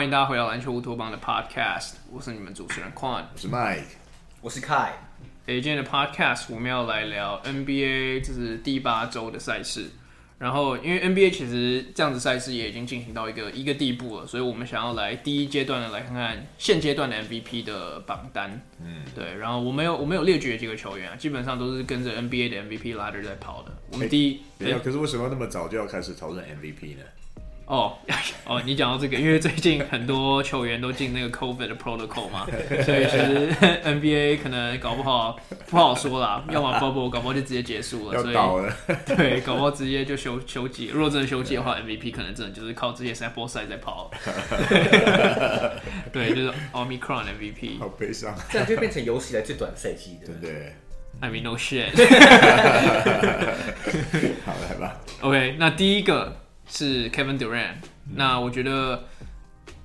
欢迎大家回到篮球乌托邦的 Podcast，我是你们主持人 Quan，我是 Mike，我是 Kai。诶，今天的 Podcast 我们要来聊 NBA，这是第八周的赛事。然后，因为 NBA 其实这样子赛事也已经进行到一个一个地步了，所以我们想要来第一阶段的来看看现阶段的 MVP 的榜单。嗯，对。然后我没有我没有列举几个球员啊，基本上都是跟着 NBA 的 MVP ladder 在跑的。我们第一，欸、可是为什么那么早就要开始讨论 MVP 呢？哦 哦，你讲到这个，因为最近很多球员都进那个 COVID 的 protocol 嘛，所以其实 NBA 可能搞不好不好说啦，要么 bubble 搞不好就直接结束了，要倒了，所 以对，搞不好直接就休休季。如果真的休季的话，MVP 可能真的就是靠这些 sample size 在跑。对，就是 Omicron MVP。好悲伤，这样就变成有史以来最短赛季的，对不对？I mean no shit。好，来吧。OK，那第一个。是 Kevin Durant，嗯、那我觉得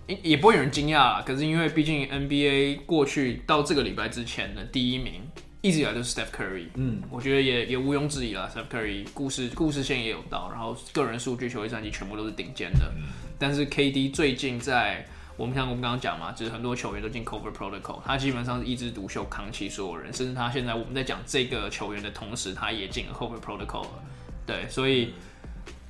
也也不会有人惊讶，可是因为毕竟 NBA 过去到这个礼拜之前的第一名一直以来都是 Steph Curry，嗯，我觉得也也毋庸置疑啦，Steph Curry 故事故事线也有到，然后个人数据、球队战绩全部都是顶尖的，嗯、但是 KD 最近在我们像我们刚刚讲嘛，就是很多球员都进 Cover Protocol，他基本上是一枝独秀扛起所有人，甚至他现在我们在讲这个球员的同时，他也进了 Cover Protocol 了，对，所以。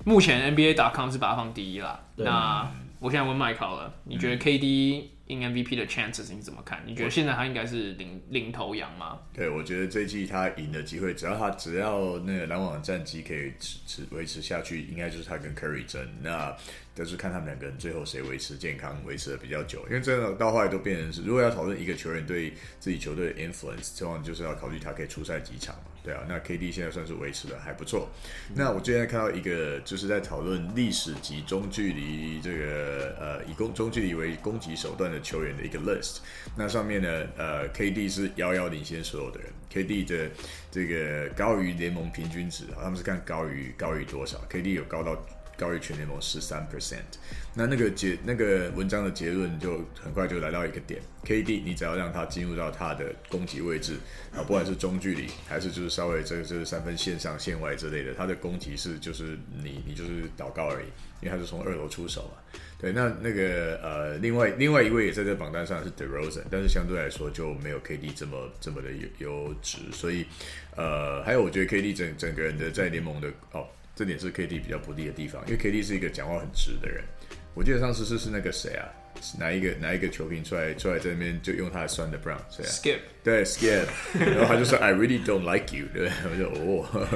目前 NBA.com 是把它放第一啦。那我现在问麦考了，你觉得 KD in MVP 的 chances 你怎么看？你觉得现在他应该是领领头羊吗？对，我觉得这一季他赢的机会，只要他只要那个篮网的战绩可以持持维持下去，应该就是他跟 Curry 争。那就是看他们两个人最后谁维持健康，维持的比较久。因为真的到后来都变成是，如果要讨论一个球员对自己球队的 influence，往往就是要考虑他可以出赛几场嘛。对啊，那 KD 现在算是维持的还不错。那我最近看到一个，就是在讨论历史级中距离这个呃以攻中距离为攻击手段的球员的一个 list。那上面呢，呃，KD 是遥遥领先所有的人，KD 的这个高于联盟平均值，他们是看高于高于多少，KD 有高到。高于全联盟十三 percent，那那个结那个文章的结论就很快就来到一个点，KD 你只要让他进入到他的攻击位置啊，不管是中距离还是就是稍微这个就是三分线上线外之类的，他的攻击是就是你你就是祷告而已，因为他是从二楼出手嘛。对，那那个呃，另外另外一位也在这榜单上是 DeRozan，但是相对来说就没有 KD 这么这么的优优质，所以呃，还有我觉得 KD 整整个人的在联盟的哦。这点是 KD 比较不利的地方，因为 KD 是一个讲话很直的人。我记得上次是是那个谁啊，哪一个哪一个球评出来出来在那边就用他的酸的 Brown，谁啊？Skip，对 Skip，然后他就说 I really don't like you，对，我就哦，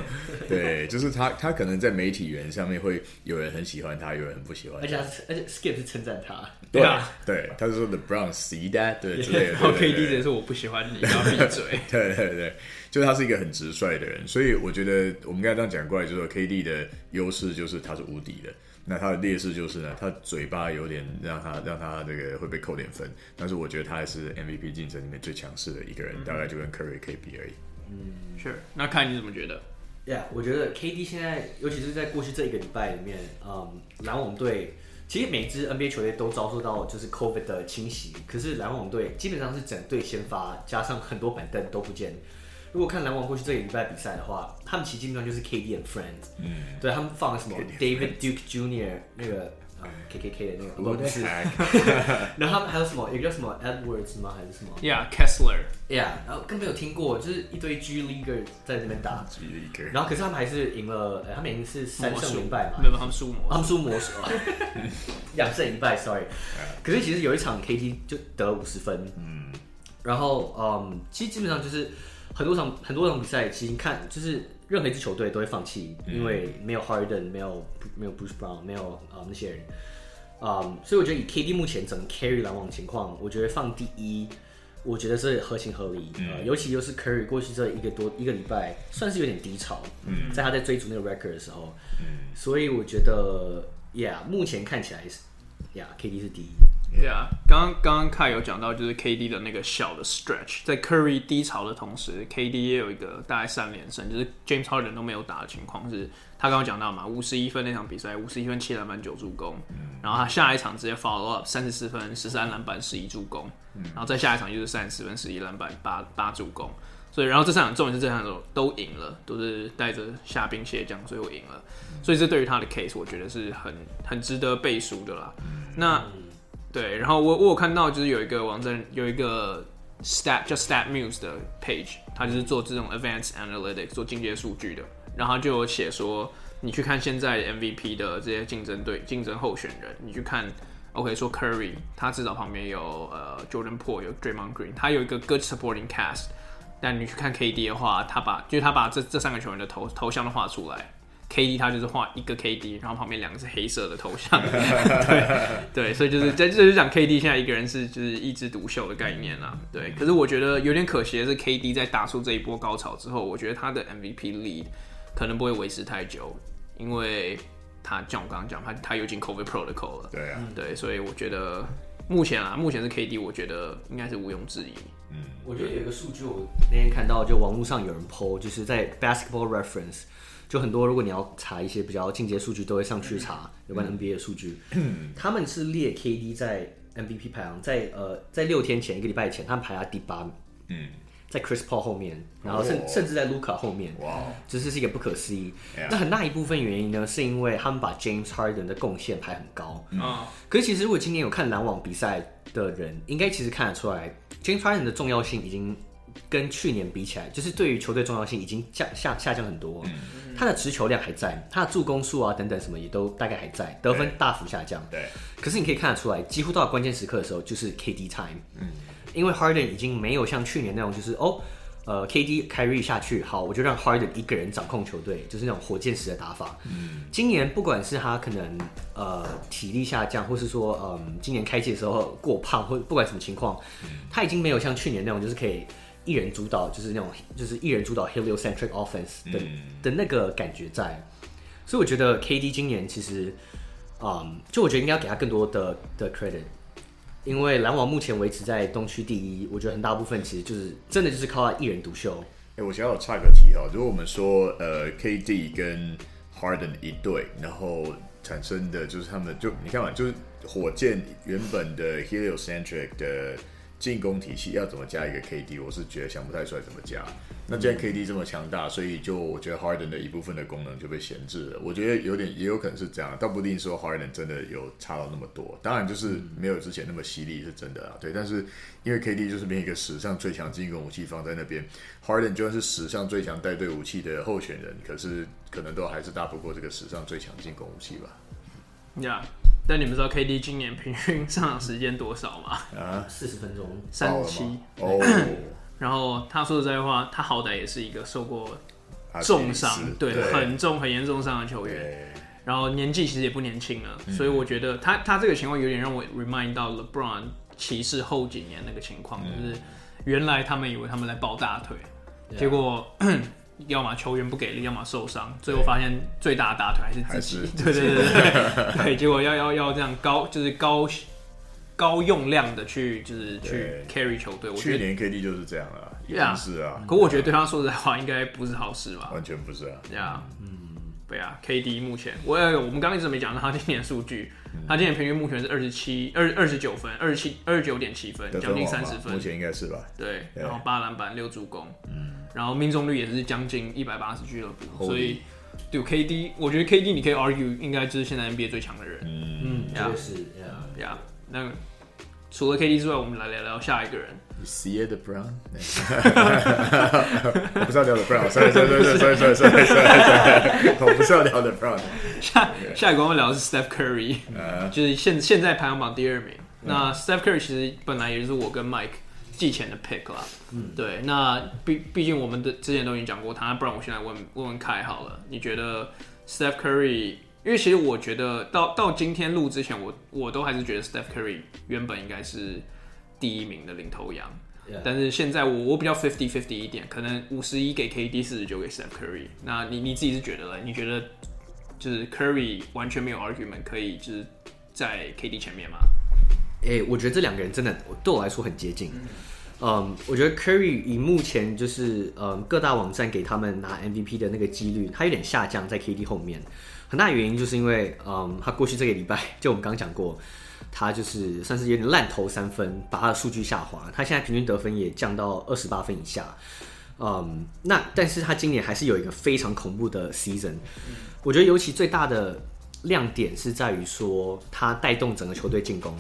对，就是他他可能在媒体人上面会有人很喜欢他，有人很不喜欢他，而且而且 Skip 是称赞他，对啊，对，他就说 The Brown see that，对之类的。然后 KD 直接说我不喜欢你，然后闭嘴。对 对对。就是他是一个很直率的人，所以我觉得我们刚才这样讲过来，就是说 KD 的优势就是他是无敌的，那他的劣势就是呢，他嘴巴有点让他让他这个会被扣点分，但是我觉得他还是 MVP 竞争里面最强势的一个人，嗯、大概就跟 Curry 可以比而已。嗯，Sure，那看你怎么觉得？Yeah，我觉得 KD 现在，尤其是在过去这一个礼拜里面，嗯，篮网队其实每支 NBA 球队都遭受到就是 COVID 的侵袭，可是篮网队基本上是整队先发，加上很多板凳都不见。如果看篮网过去这个礼拜比赛的话，他们其实基本上就是 KD and Friends，嗯，对他们放了什么 David Duke Jr. 那个嗯 KKK 的那个，不是，然后他们还有什么，有个叫什么 Edwards 吗？还是什么？Yeah Kessler，Yeah，然后更没有听过，就是一堆 G Leaguer 在那边打，G Leaguer，然后可是他们还是赢了，他们已经是三胜零败嘛，没有，他们输魔，他们输魔术，两胜一败，Sorry，可是其实有一场 KD 就得了五十分，嗯，然后嗯，其实基本上就是。很多场很多场比赛，其实看就是任何一支球队都会放弃，嗯、因为没有 Harden，没有没有 Bruce Brown，没有啊、呃、那些人，啊、呃，所以我觉得以 KD 目前整个 carry 篮网情况，我觉得放第一，我觉得是合情合理。嗯、呃，尤其又是 Curry 过去这一个多一个礼拜，算是有点低潮。嗯，在他在追逐那个 record 的时候，嗯，所以我觉得，Yeah，目前看起来是，Yeah，KD 是第一。对啊，刚刚刚凯有讲到，就是 KD 的那个小的 stretch，在 Curry 低潮的同时，KD 也有一个大概三连胜，就是 James Harden 都没有打的情况，是他刚刚讲到嘛，五十一分那场比赛，五十一分七篮板九助攻，然后他下一场直接 follow up 三十四分十三篮板十一助攻，然后再下一场就是三十四分十一篮板八八助攻，所以然后这三场重点是这三场都都赢了，都是带着下兵蟹将最后赢了，所以这对于他的 case 我觉得是很很值得背书的啦，那。对，然后我我有看到就是有一个网站有一个 stat 叫 StatMuse 的 page，它就是做这种 advanced analytics 做进阶数据的，然后就有写说，你去看现在 MVP 的这些竞争对竞争候选人，你去看，OK 说 Curry，他至少旁边有呃 Jordan p o o l 有 Draymond Green，他有一个 good supporting cast，但你去看 KD 的话，他把就是他把这这三个球员的头头像都画出来。K D 他就是画一个 K D，然后旁边两个是黑色的头像，对对，所以就是在这就是讲 K D 现在一个人是就是一枝独秀的概念啦，对。可是我觉得有点可惜的是，K D 在打出这一波高潮之后，我觉得他的 M V P lead 可能不会维持太久，因为他像我刚刚讲，他他有进 COVID Protocol 了，对啊，对，所以我觉得目前啊，目前是 K D，我觉得应该是毋庸置疑。嗯，我觉得有一个数据，我那天看到就网络上有人 po，就是在 Basketball Reference。就很多，如果你要查一些比较进阶数据，都会上去查有关 NBA 的数据。嗯、他们是列 KD 在 MVP 排行，在呃在六天前一个礼拜前，他们排在第八名。嗯，在 Chris Paul 后面，然后甚、哦、甚至在 Luca 后面。哇，这是是一个不可思议。Yeah. 那很大一部分原因呢，是因为他们把 James Harden 的贡献排很高。嗯，可是其实如果今年有看篮网比赛的人，应该其实看得出来，James Harden 的重要性已经。跟去年比起来，就是对于球队重要性已经降下下降很多。嗯、他的持球量还在，他的助攻数啊等等什么也都大概还在，得分大幅下降。对。可是你可以看得出来，几乎到了关键时刻的时候，就是 KD time。嗯。因为 Harden 已经没有像去年那种，就是哦，呃，KD carry 下去，好，我就让 Harden 一个人掌控球队，就是那种火箭式的打法。嗯。今年不管是他可能呃体力下降，或是说嗯、呃、今年开季的时候过胖，或不管什么情况，嗯、他已经没有像去年那种，就是可以。一人主导就是那种，就是一人主导 heliocentric offense 的、嗯、的那个感觉在，所以我觉得 KD 今年其实，嗯，就我觉得应该要给他更多的的 credit，因为篮网目前维持在东区第一，我觉得很大部分其实就是真的就是靠他一人独秀。哎、欸，我想要插个题哦，如果我们说呃 KD 跟 Harden 一对，然后产生的就是他们就你看嘛，就是火箭原本的 heliocentric 的。进攻体系要怎么加一个 KD？我是觉得想不太出来怎么加。那既然 KD 这么强大，所以就我觉得 Harden 的一部分的功能就被闲置了。我觉得有点也有可能是这样，倒不一定说 Harden 真的有差到那么多。当然就是没有之前那么犀利是真的啊。对，但是因为 KD 就是变一个史上最强进攻武器放在那边，Harden 就算是史上最强带队武器的候选人，可是可能都还是大不过这个史上最强进攻武器吧。呀。但你们知道 KD 今年平均上场时间多少吗？啊，四十分钟，三十七。哦。然后他说实在话，他好歹也是一个受过重伤，对，对很重、很严重伤的球员。然后年纪其实也不年轻了，嗯、所以我觉得他他这个情况有点让我 remind 到 LeBron 骑士后几年那个情况，嗯、就是原来他们以为他们在抱大腿，嗯、结果。要么球员不给力，要么受伤，最后发现最大的大腿还是自己。对对对对 对，结果要要要这样高，就是高高用量的去，就是去 carry 球队。去年 KD 就是这样了，也是啊。可我觉得对他说实在话，应该不是好事吧？完全不是啊。呀，嗯，对啊，KD 目前我我们刚刚一直没讲到他今年数据，他今年平均目前是二十七二二十九分，二十七二十九点七分，将近三十分，目前应该是吧？对，然后八篮板六助攻，嗯。然后命中率也是将近一百八十俱乐部，所以对 KD，我觉得 KD 你可以 argue 应该就是现在 NBA 最强的人。嗯，确实呀。那除了 KD 之外，我们来聊聊下一个人。See the Brown？我不知道聊 the Brown，sorry sorry sorry sorry sorry sorry，我不是要聊 the Brown。下下一个我们聊的是 Steph Curry，就是现现在排行榜第二名。那 Steph Curry 其实本来也就是我跟 Mike。季前的 pick 啦，嗯，对，那毕毕竟我们的之前都已经讲过他，不然我现在问问问凯好了，你觉得 Steph Curry？因为其实我觉得到到今天录之前，我我都还是觉得 Steph Curry 原本应该是第一名的领头羊.但是现在我我比较 fifty fifty 一点，可能五十一给 KD，四十九给 Steph Curry。那你你自己是觉得呢？你觉得就是 Curry 完全没有 argument 可以就是在 KD 前面吗？诶、欸，我觉得这两个人真的对我来说很接近。嗯嗯，我觉得 Curry 以目前就是嗯各大网站给他们拿 MVP 的那个几率，他有点下降在 KD 后面。很大原因就是因为嗯他过去这个礼拜就我们刚刚讲过，他就是算是有点烂投三分，把他的数据下滑。他现在平均得分也降到二十八分以下。嗯，那但是他今年还是有一个非常恐怖的 season。我觉得尤其最大的亮点是在于说他带动整个球队进攻。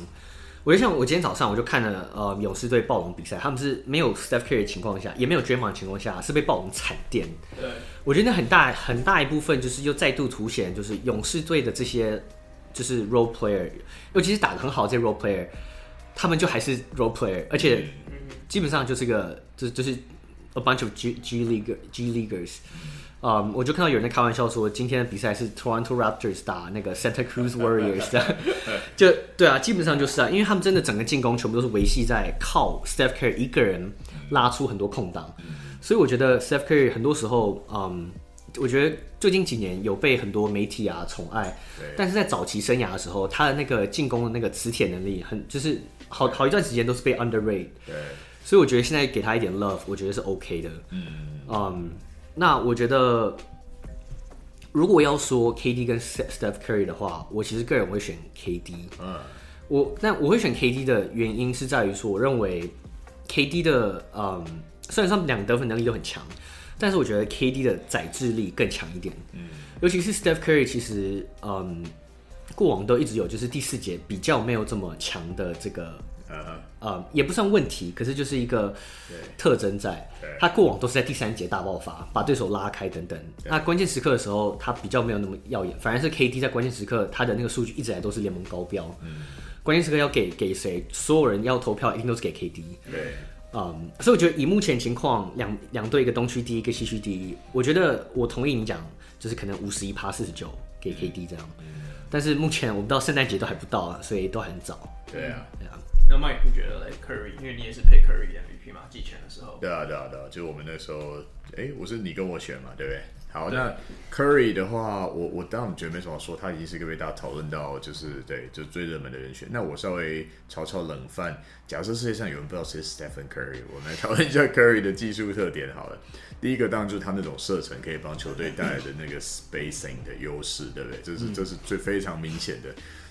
我就像我今天早上我就看了呃勇士队暴龙比赛，他们是没有 Steph Curry 的情况下，也没有 Draymond 的情况下，是被暴龙惨垫。对，我觉得很大很大一部分就是又再度凸显，就是勇士队的这些就是 role player，尤其是打的很好的这些 role player，他们就还是 role player，而且基本上就是个就就是 a bunch of G G league G leaguers。嗯，um, 我就看到有人在开玩笑说，今天的比赛是 Toronto Raptors 打那个 Santa Cruz Warriors 的，就对啊，基本上就是啊，因为他们真的整个进攻全部都是维系在靠 Steph Curry 一个人拉出很多空档，所以我觉得 Steph Curry 很多时候，嗯，我觉得最近几年有被很多媒体啊宠爱，但是在早期生涯的时候，他的那个进攻的那个磁铁能力很，就是好好一段时间都是被 underrate，所以我觉得现在给他一点 love，我觉得是 OK 的，嗯。嗯。那我觉得，如果要说 KD 跟 Steph Curry 的话，我其实个人会选 KD。嗯，我那我会选 KD 的原因是在于说，我认为 KD 的嗯，虽然说两得分能力都很强，但是我觉得 KD 的载制力更强一点。嗯，尤其是 Steph Curry，其实嗯，过往都一直有就是第四节比较没有这么强的这个。呃、uh 也不算问题，可是就是一个特征在。他过往都是在第三节大爆发，把对手拉开等等。那关键时刻的时候，他比较没有那么耀眼，反而是 KD 在关键时刻他的那个数据一直来都是联盟高标。嗯，关键时刻要给给谁？所有人要投票一定都是给 KD。对，嗯，所以我觉得以目前情况，两两队一个东区第一，一个西区第一，我觉得我同意你讲，就是可能五十一趴四十九给 KD 这样。嗯，但是目前我们到圣诞节都还不到啊，所以都很早。对啊，对啊。那 Mike 你觉得嘞？Curry，因为你也是配 Curry 的 MVP 嘛，季前的时候。对啊，对啊，对啊，就是我们那时候，哎、欸，我是你跟我选嘛，对不对？好，那 Curry 的话，我我当然觉得没什么说，他已经是一个被大家讨论到，就是对，就是最热门的人选。那我稍微炒炒冷饭，假设世界上有人不知道谁是 Stephen Curry，我们来讨论一下 Curry 的技术特点好了。第一个当然就是他那种射程可以帮球队带来的那个 spacing 的优势，对不对？这是这是最非常明显的。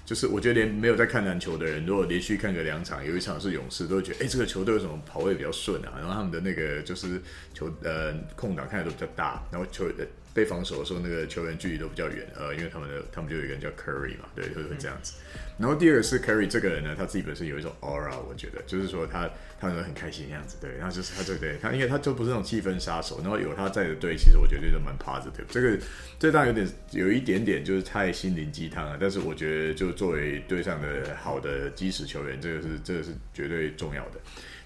就是我觉得连没有在看篮球的人，如果连续看个两场，有一场是勇士，都会觉得，哎、这个球队为什么跑位比较顺啊？然后他们的那个就是球呃空档看的都比较大，然后球呃被防守的时候，那个球员距离都比较远，呃，因为他们的他们就有一个人叫 Curry 嘛，对，会会这样子。然后第二个是 Curry 这个人呢，他自己本身有一种 aura，我觉得就是说他他人很开心的样子，对，然后就是他对对，他因为他就不是那种气氛杀手，然后有他在的队，其实我觉得就蛮 positive。这个这当然有点有一点点就是太心灵鸡汤了，但是我觉得就作为队上的好的基石球员，这个是这个是绝对重要的。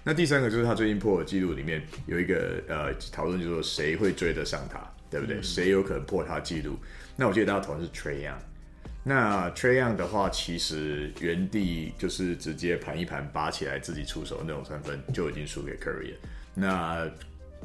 那第三个就是他最近破的记录里面有一个呃讨论，就是说谁会追得上他，对不对？谁有可能破他记录？那我记得大家讨论是 Trae Young。那 Trae Young 的话，其实原地就是直接盘一盘拔起来自己出手那种三分，就已经输给 Curry 了。那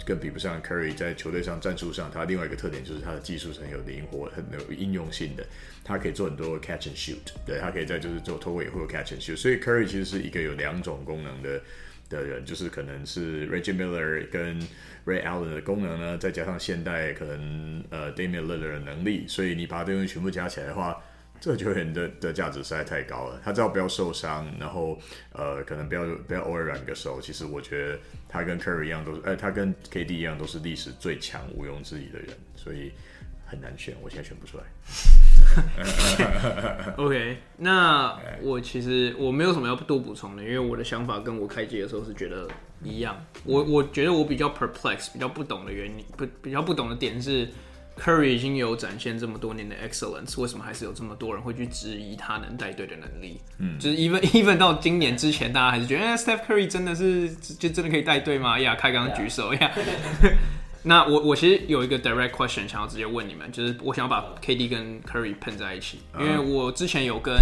更比不上 Curry 在球队上战术上，他另外一个特点就是他的技术是很有灵活、很有应用性的。他可以做很多 catch and shoot，对，他可以在就是做投位或者 catch and shoot。所以 Curry 其实是一个有两种功能的的人，就是可能是 Reggie Miller 跟 Ray Allen 的功能呢，再加上现代可能呃 Damian l i l l a r 的能力，所以你把这东西全部加起来的话。这个球员的的价值实在太高了，他只要不要受伤，然后呃，可能不要不要偶尔软个手，其实我觉得他跟 Curry 一样都是，哎，他跟 KD 一样都是历史最强毋庸置疑的人，所以很难选，我现在选不出来。OK，那我其实我没有什么要多补充的，因为我的想法跟我开机的时候是觉得一样。我我觉得我比较 perplex，比较不懂的原因，不比较不懂的点是。Curry 已经有展现这么多年的 excellence，为什么还是有这么多人会去质疑他能带队的能力？嗯，就是 even even 到今年之前，大家还是觉得，哎，Steph Curry 真的是就真的可以带队吗？呀，开刚举手呀。那我我其实有一个 direct question 想要直接问你们，就是我想要把 KD 跟 Curry 碰在一起，因为我之前有跟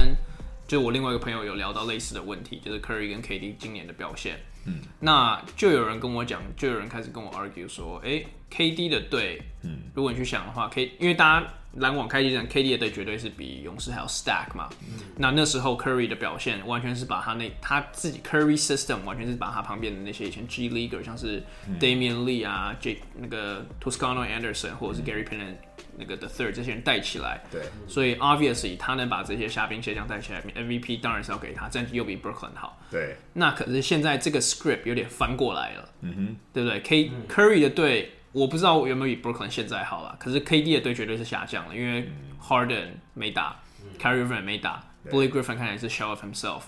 就我另外一个朋友有聊到类似的问题，就是 Curry 跟 KD 今年的表现。嗯，那就有人跟我讲，就有人开始跟我 argue 说，哎、欸，KD 的队，嗯，如果你去想的话，K，因为大家篮网开机战，KD 的队绝对是比勇士还要 stack 嘛。嗯，那那时候 Curry 的表现，完全是把他那他自己 Curry system，完全是把他旁边的那些以前 G Leaguer，像是 Damian Lee 啊，J 那个 Toscano Anderson 或者是 Gary Payton。那个 The Third 这些人带起来，对，所以 obviously 他能把这些虾兵蟹将带起来，MVP 当然是要给他，战绩又比 Brooklyn 好，对。那可是现在这个 script 有点翻过来了，嗯哼，对不对？K Curry 的队我不知道有没有比 Brooklyn 现在好了，可是 KD 的队绝对是下降了，因为 Harden 没打，Kyrie Irving 没打，Blake Griffin 看起来是 show of himself。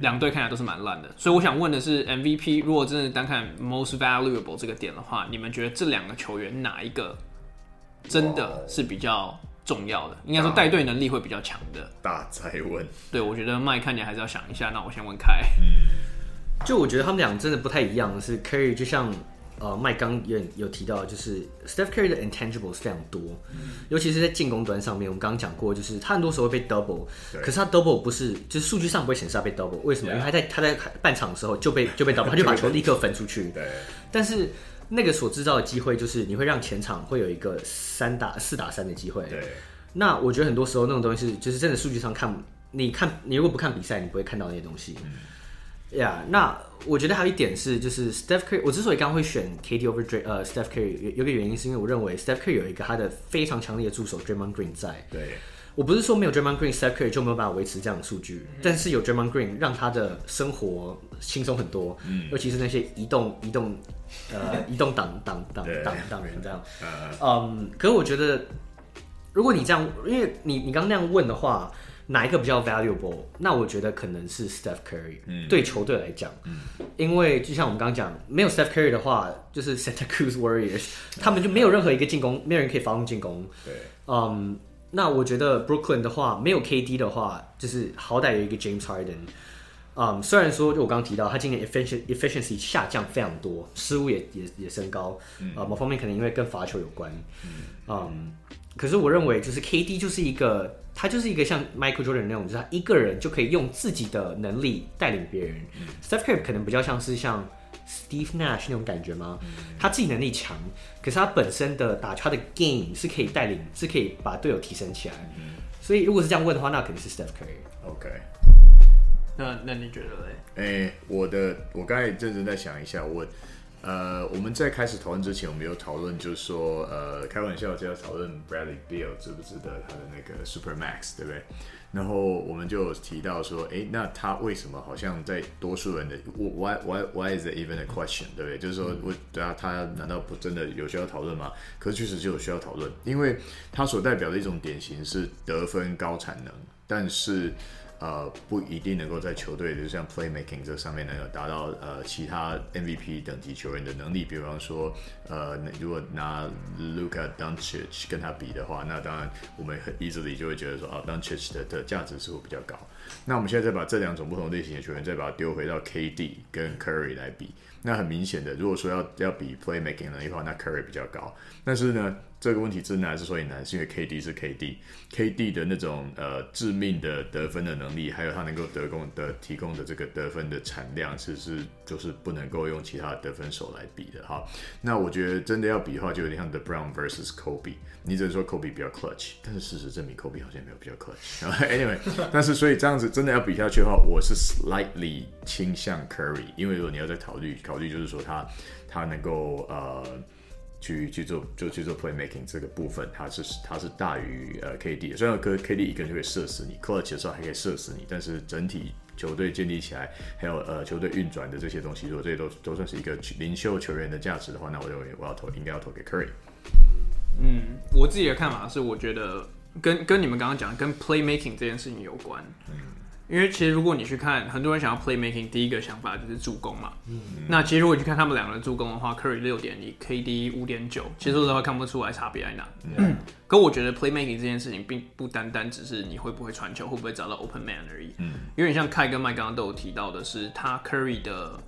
两队看起来都是蛮烂的。所以我想问的是，MVP 如果真的单看 most valuable 这个点的话，你们觉得这两个球员哪一个真的是比较重要的？应该说带队能力会比较强的。大哉问，对我觉得麦看起来还是要想一下。那我先问凯，嗯，就我觉得他们俩真的不太一样，是 Curry 就像。呃，麦刚有有提到，就是 Steph Curry 的 intangibles 非常多，嗯、尤其是在进攻端上面。我们刚刚讲过，就是他很多时候会被 double，可是他 double 不是，就是数据上不会显示他被 double。为什么.因为他在他在半场的时候就被就被 double，他就把球立刻分出去。对。但是那个所制造的机会，就是你会让前场会有一个三打四打三的机会。对。那我觉得很多时候那种东西是，就是真的数据上看，你看你如果不看比赛，你不会看到那些东西。嗯呀，yeah, 那我觉得还有一点是，就是 Steph Curry，我之所以刚刚会选 KD over Dray，呃，Steph Curry 有有个原因是因为我认为 Steph Curry 有一个他的非常强烈的助手 Draymond Green 在。对，我不是说没有 Draymond Green，Steph Curry 就没有办法维持这样的数据，嗯、但是有 Draymond Green 让他的生活轻松很多，嗯，尤其是那些移动移动呃 移动挡挡挡挡挡人这样，嗯，可是我觉得如果你这样，因为你你刚刚那样问的话。哪一个比较 valuable？那我觉得可能是 Steph Curry，嗯，对球队来讲，嗯，因为就像我们刚刚讲，没有 Steph Curry 的话，就是 Santa Cruz Warriors，他们就没有任何一个进攻，没有人可以发动进攻。对，嗯，那我觉得 Brooklyn 的话，没有 KD 的话，就是好歹有一个 James Harden。嗯，虽然说就我刚刚提到，他今年 efficiency efficiency 下降非常多，失误也也也升高，嗯，某方面可能因为跟罚球有关，嗯，嗯，可是我认为就是 KD 就是一个。他就是一个像 Michael Jordan 那种，就是他一个人就可以用自己的能力带领别人。嗯、Steph Curry 可能比较像是像 Steve Nash 那种感觉吗？嗯、他自己能力强，可是他本身的打球他的 game 是可以带领，是可以把队友提升起来。嗯、所以如果是这样问的话，那肯定是 Steph Curry。OK，那那你觉得嘞？哎、欸，我的我刚才认真在想一下，我。呃，我们在开始讨论之前，我们有讨论，就是说，呃，开玩笑就要讨论 Bradley Beal 值不值得他的那个 Super Max，对不对？然后我们就提到说，哎，那他为什么好像在多数人的 Why Why Why is it even a question？对不对？就是说，我对啊，他难道不真的有需要讨论吗？可是确实就有需要讨论，因为他所代表的一种典型是得分高产能，但是。呃，不一定能够在球队，就像 playmaking 这上面能够达到呃其他 MVP 等级球员的能力。比方说，呃，如果拿 Luka Doncic 跟他比的话，那当然我们很 easily 就会觉得说，啊，Doncic 的的价值似乎比较高。那我们现在再把这两种不同类型的球员，再把它丢回到 KD 跟 Curry 来比，那很明显的，如果说要要比 playmaking 能力的话，那 Curry 比较高。但是呢，这个问题真难，之所以难，是因为 KD 是 KD，KD 的那种呃致命的得分的能力，还有他能够得供的提供的这个得分的产量，其实是就是不能够用其他的得分手来比的哈。那我觉得真的要比的话，就有点像 The Brown vs Kobe。你只能说 Kobe 比较 clutch，但是事实证明 Kobe 好像没有比较 clutch。Anyway，但是所以这样子真的要比下去的话，我是 slightly 倾向 Curry，因为如果你要再考虑考虑，就是说他他能够呃。去去做就去做 playmaking 这个部分，它是它是大于呃 KD 的。虽然 KD 一个人就可以射死你，clutch 的时候还可以射死你，但是整体球队建立起来，还有呃球队运转的这些东西，如果这些都都算是一个领袖球员的价值的话，那我认为我要投应该要投给 Curry。嗯，我自己的看法是，我觉得跟跟你们刚刚讲跟 playmaking 这件事情有关。嗯。因为其实如果你去看，很多人想要 playmaking，第一个想法就是助攻嘛。嗯。那其实如果你去看他们两个人助攻的话，Curry 六点一，KD 五点九，其实说实话看不出来差别在哪。嗯。可我觉得 playmaking 这件事情并不单单只是你会不会传球，会不会找到 open man 而已。嗯。因为你像凯跟麦刚刚都有提到的是，他 Curry 的。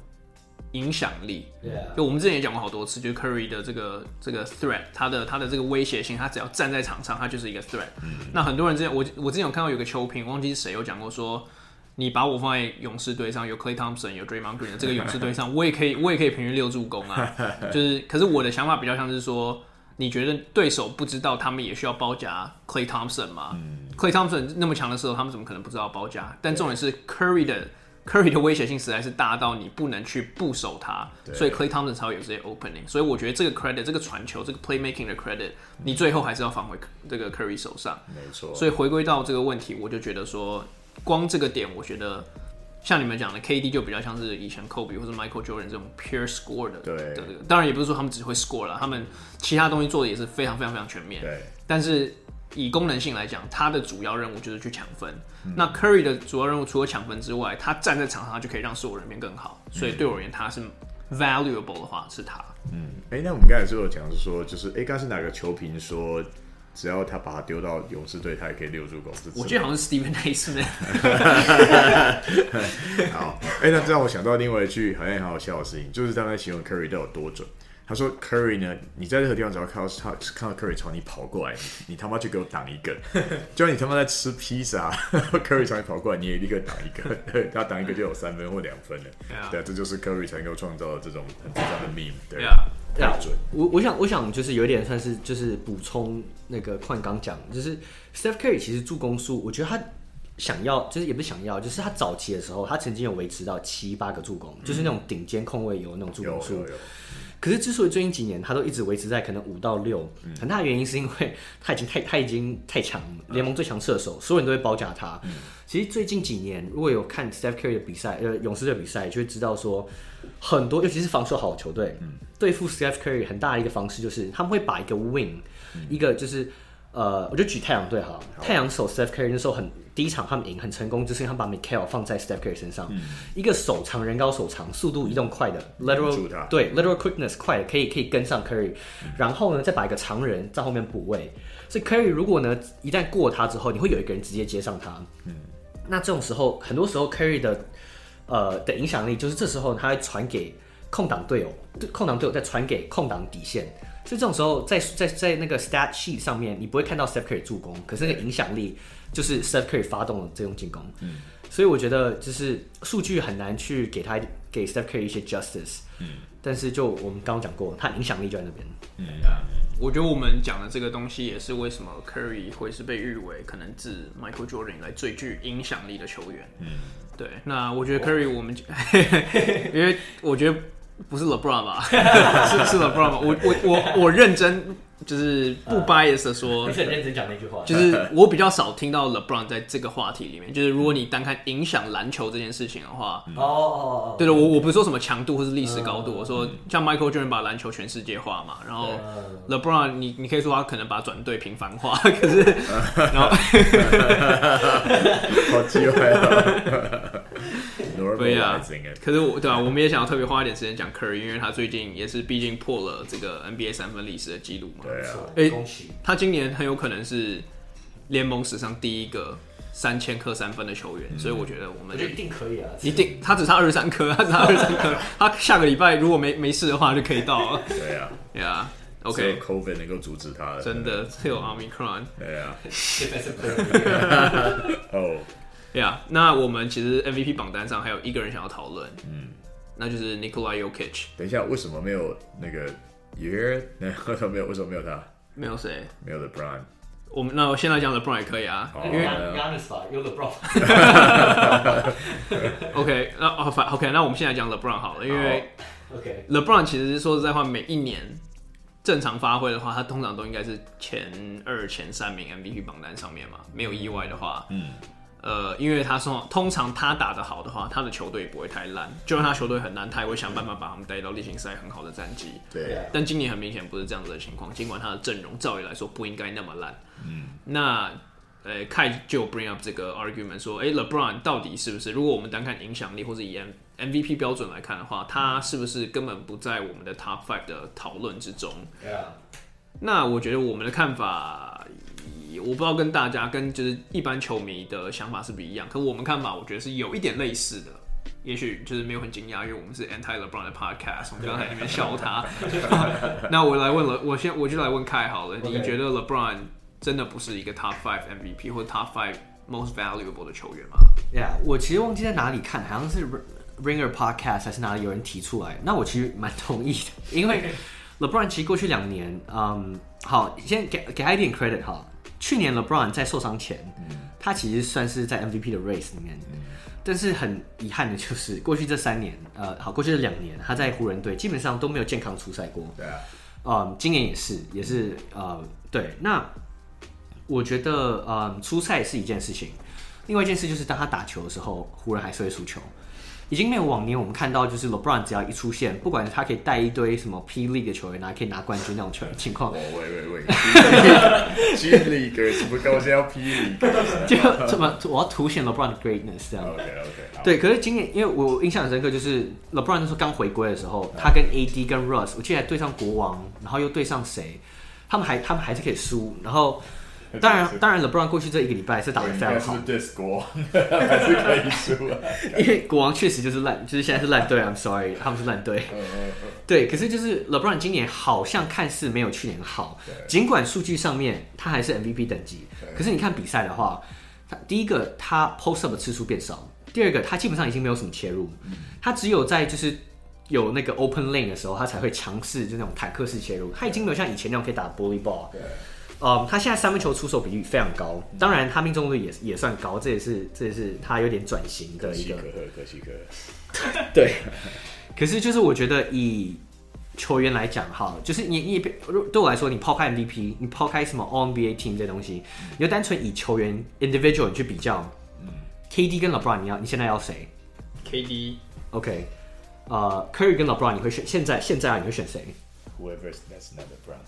影响力，Yeah. 就我们之前也讲过好多次，就是 Curry 的这个这个 threat，他的他的这个威胁性，他只要站在场上，他就是一个 threat。Mm hmm. 那很多人之前我我之前有看到有个球评，忘记是谁有讲过说，你把我放在勇士队上，有 Clay Thompson，有 Draymond Green 的这个 勇士队上，我也可以我也可以平均六助攻啊。就是，可是我的想法比较像是说，你觉得对手不知道他们也需要包夹 Clay Thompson 吗、mm hmm.？Klay Thompson 那么强的时候，他们怎么可能不知道包夹？但重点是 Curry 的。Curry 的威胁性实在是大到你不能去不守他，所以 Clay Thompson 才会有这些 opening。所以我觉得这个 credit，这个传球，这个 playmaking 的 credit，你最后还是要返回这个 Curry 手上。没错。所以回归到这个问题，我就觉得说，光这个点，我觉得像你们讲的，KD 就比较像是以前 Kobe 或者 Michael Jordan 这种 pure score 的。对。对当然也不是说他们只会 score 了，他们其他东西做的也是非常非常非常全面。对。但是以功能性来讲，他的主要任务就是去抢分。嗯、那 Curry 的主要任务除了抢分之外，他站在场上他就可以让所有人变更好。所以对我而言，他是 valuable 的话是他。嗯，哎、欸，那我们刚才是有讲是说，就是哎，刚、欸、是哪个球评说，只要他把他丢到勇士队，他也可以六助攻。我记得好像是 Stephen A. Smith。好，哎、欸，那这让我想到另外一句好像很好笑的事情，就是他在形容 Curry 都有多准。他说：“Curry 呢？你在任何地方只要看到他看到 Curry 朝你跑过来，你他妈就给我挡一个！就像你他妈在吃披萨，Curry 朝你跑过来，你也立刻挡一个。他挡一个就有三分或两分了。Yeah. 对，这就是 Curry 才能够创造的这种很复杂的 meme。对啊，对啊，我我想我想就是有点算是就是补充那个矿刚讲，就是 Steph Curry 其实助攻数，我觉得他想要就是也不是想要，就是他早期的时候，他曾经有维持到七八个助攻，嗯、就是那种顶尖控卫有那种助攻数。”可是，之所以最近几年他都一直维持在可能五到六，很大的原因是因为他已经太 他已经太强，联盟最强射手，所有人都会包夹他。其实最近几年，如果有看 Steph Curry 的比赛，呃，勇士队比赛，就会知道说，很多尤其是防守好的球队，对付 Steph Curry 很大的一个方式就是他们会把一个 wing，一个就是。呃，我就举太阳队哈，太阳守 Steph Curry 那时候很第一场他们赢很成功，就是因为他们把 Mikael 放在 Steph Curry 身上，嗯、一个手长人高手长，速度移动快的 lateral 对 lateral quickness 快的，可以可以跟上 Curry，、嗯、然后呢再把一个长人在后面补位，所以 Curry 如果呢一旦过他之后，你会有一个人直接接上他，嗯，那这种时候很多时候 Curry 的呃的影响力就是这时候他会传给空档队友，空档队友再传给空档底线。所以这种时候在，在在在那个 stat sheet 上面，你不会看到 Steph Curry 助攻，可是那个影响力就是 Steph Curry 发动了这种进攻。嗯，所以我觉得就是数据很难去给他给 Steph Curry 一些 justice。嗯，但是就我们刚刚讲过，他影响力就在那边。嗯啊，我觉得我们讲的这个东西也是为什么 Curry 会是被誉为可能自 Michael Jordan 来最具影响力的球员。嗯，对。那我觉得 Curry 我们，因为我觉得。不是 LeBron 吧？是是 LeBron 吧？我我我我认真就是不 bias 的说，你是很认真讲那句话。就是我比较少听到 LeBron 在这个话题里面。就是如果你单看影响篮球这件事情的话，哦哦哦，对了，我我不是说什么强度或是历史高度，我说像 Michael Jordan 把篮球全世界化嘛，然后 LeBron 你你可以说他可能把转队平凡化，可是 然后好机会啊。对呀，可是我对啊，我们也想要特别花一点时间讲 Curry，因为他最近也是毕竟破了这个 NBA 三分历史的记录嘛。对啊，哎，恭喜他今年很有可能是联盟史上第一个三千颗三分的球员，所以我觉得我们一定可以啊，一定他只差二十三颗，他只差二十三颗，他下个礼拜如果没没事的话就可以到了。对啊，对啊，OK，只有 COVID 能够阻止他的，真的只有 Omicron。对啊，哦。对呀，那我们其实 MVP 榜单上还有一个人想要讨论，嗯，那就是 Nikola Jokic。等一下，为什么没有那个 Year？那为什么没有？为什么没有他？没有谁？没有 LeBron。我们那我现在讲 LeBron 也可以啊，因为 Giannis 有 LeBron。OK，那哦反 OK，那我们现在讲 LeBron 好了，因为 OK LeBron 其实说实在话，每一年正常发挥的话，他通常都应该是前二、前三名 MVP 榜单上面嘛，没有意外的话，嗯。呃，因为他说，通常他打得好的话，他的球队也不会太烂。就算他球队很烂，他也会想办法把他们带到例行赛很好的战绩。对。但今年很明显不是这样子的情况，尽管他的阵容照理来说不应该那么烂。嗯。那，呃，Kai 就 bring up 这个 argument 说，哎，LeBron 到底是不是？如果我们单看影响力或者以 M MVP 标准来看的话，他是不是根本不在我们的 Top Five 的讨论之中？Yeah. 那我觉得我们的看法。我不知道跟大家跟就是一般球迷的想法是不一样，可我们看法我觉得是有一点类似的，也许就是没有很惊讶，因为我们是 Anti LeBron 的 Podcast，我们刚才在那边笑他。那我来问了，我先我就来问凯好了你觉得 LeBron 真的不是一个 Top Five MVP 或 Top Five Most Valuable 的球员吗？Yeah，我其实忘记在哪里看，好像是 Ringer Podcast 还是哪里有人提出来，那我其实蛮同意的，因为 LeBron 其实过去两年，嗯，好，先给给他一点 credit 哈。去年 LeBron 在受伤前，嗯、他其实算是在 MVP 的 race 里面，嗯、但是很遗憾的就是过去这三年，呃，好，过去这两年他在湖人队基本上都没有健康出赛过。对啊，嗯，今年也是，也是，呃，对。那我觉得，嗯，出赛是一件事情，另外一件事就是当他打球的时候，湖人还是会输球。已经没有往年我们看到，就是 LeBron 只要一出现，不管他可以带一堆什么 P League 的球员啊，可以拿冠军那种球情况。哦，喂喂喂，G League 什么高要 P League？就怎么我要凸显 LeBron 的 greatness 这样。OK OK。对，可是今年因为我印象很深刻，就是 LeBron 那时候刚回归的时候，他跟 AD 跟 Russ，我记得还对上国王，然后又对上谁，他们还他们还是可以输，然后。当然，当然，LeBron 过去这一个礼拜是打的非常好。是是国王还是可以输啊？因为国王确实就是烂，就是现在是烂队。I'm sorry，他们是烂队。对，可是就是 LeBron 今年好像看似没有去年好，尽管数据上面他还是 MVP 等级。可是你看比赛的话，他第一个他 post up 的次数变少，第二个他基本上已经没有什么切入，他只有在就是有那个 open lane 的时候，他才会强势就那种坦克式切入。他已经没有像以前那种可以打 bully ball。呃，他现在三分球出手比率非常高，当然他命中率也也算高，这也是这也是他有点转型的一个。可喜可贺，可喜可贺。对，可是就是我觉得以球员来讲哈，就是你你对我来说，你抛开 MVP，你抛开什么 All NBA Team 这东西，你就单纯以球员 Individual 去比较，嗯，KD 跟 LeBron，你要你现在要谁？KD，OK，呃，Curry 跟 LeBron，你会选现在现在啊你会选谁？Whoever that's not LeBron。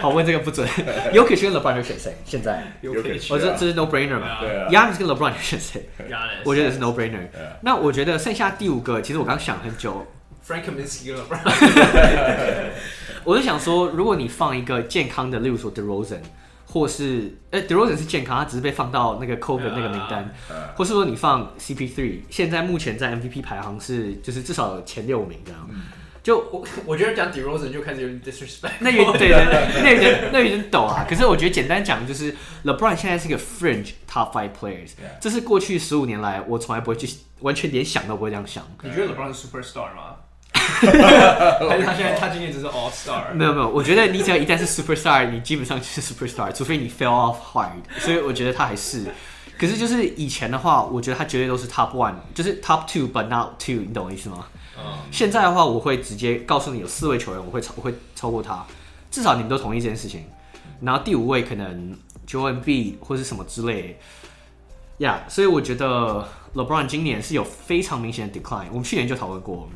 好，问这个不准。Jokic 跟 LeBron 会选谁？现在？Jokic，我这这是 no brainer 嘛？对啊。Giannis 跟 LeBron 会选谁？我觉得是 no brainer。那我觉得剩下第五个，其实我刚想很久。Frank Kaminsky 跟 LeBron。我就想说，如果你放一个健康的，例如说 DeRozan，或是哎 DeRozan 是健康，他只是被放到那个 COVID 那个名单，或是说你放 CP3，现在目前在 MVP 排行是就是至少前六名这样。就我 我觉得讲 DeRozan 就开始有点 disrespect，那有对对对，那有点那有点抖啊。可是我觉得简单讲就是 LeBron 现在是一个 fringe top five players，这是过去十五年来我从来不会去完全连想都不会这样想。你觉得 LeBron 是 superstar 吗？但是他现在他今年只是 all star？没有没有，我觉得你只要一旦是 superstar，你基本上就是 superstar，除非你 fell off hard。所以我觉得他还是，可是就是以前的话，我觉得他绝对都是 top one，就是 top two but not two，你懂我意思吗？现在的话，我会直接告诉你，有四位球员，我会超我会超过他，至少你们都同意这件事情。然后第五位可能 Joel b 或是什么之类，呀、yeah，所以我觉得 LeBron 今年是有非常明显的 decline。我们去年就讨论过，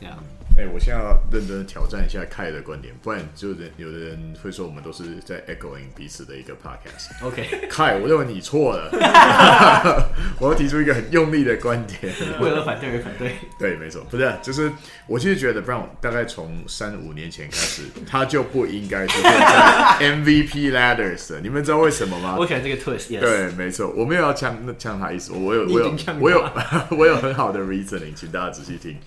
呀。哎、欸，我现在要认真挑战一下凯的观点，不然就人有的人会说我们都是在 echoing 彼此的一个 podcast。OK，凯，我认为你错了，我要提出一个很用力的观点。为了反对而反对。对，没错，不是，就是我其实觉得 Brown 大概从三五年前开始，他就不应该出现在 MVP ladders。你们知道为什么吗？我喜欢这个 twist。对，没错，我没有要呛呛他意思，我有我有我有我有很好的 reasoning，请大家仔细听。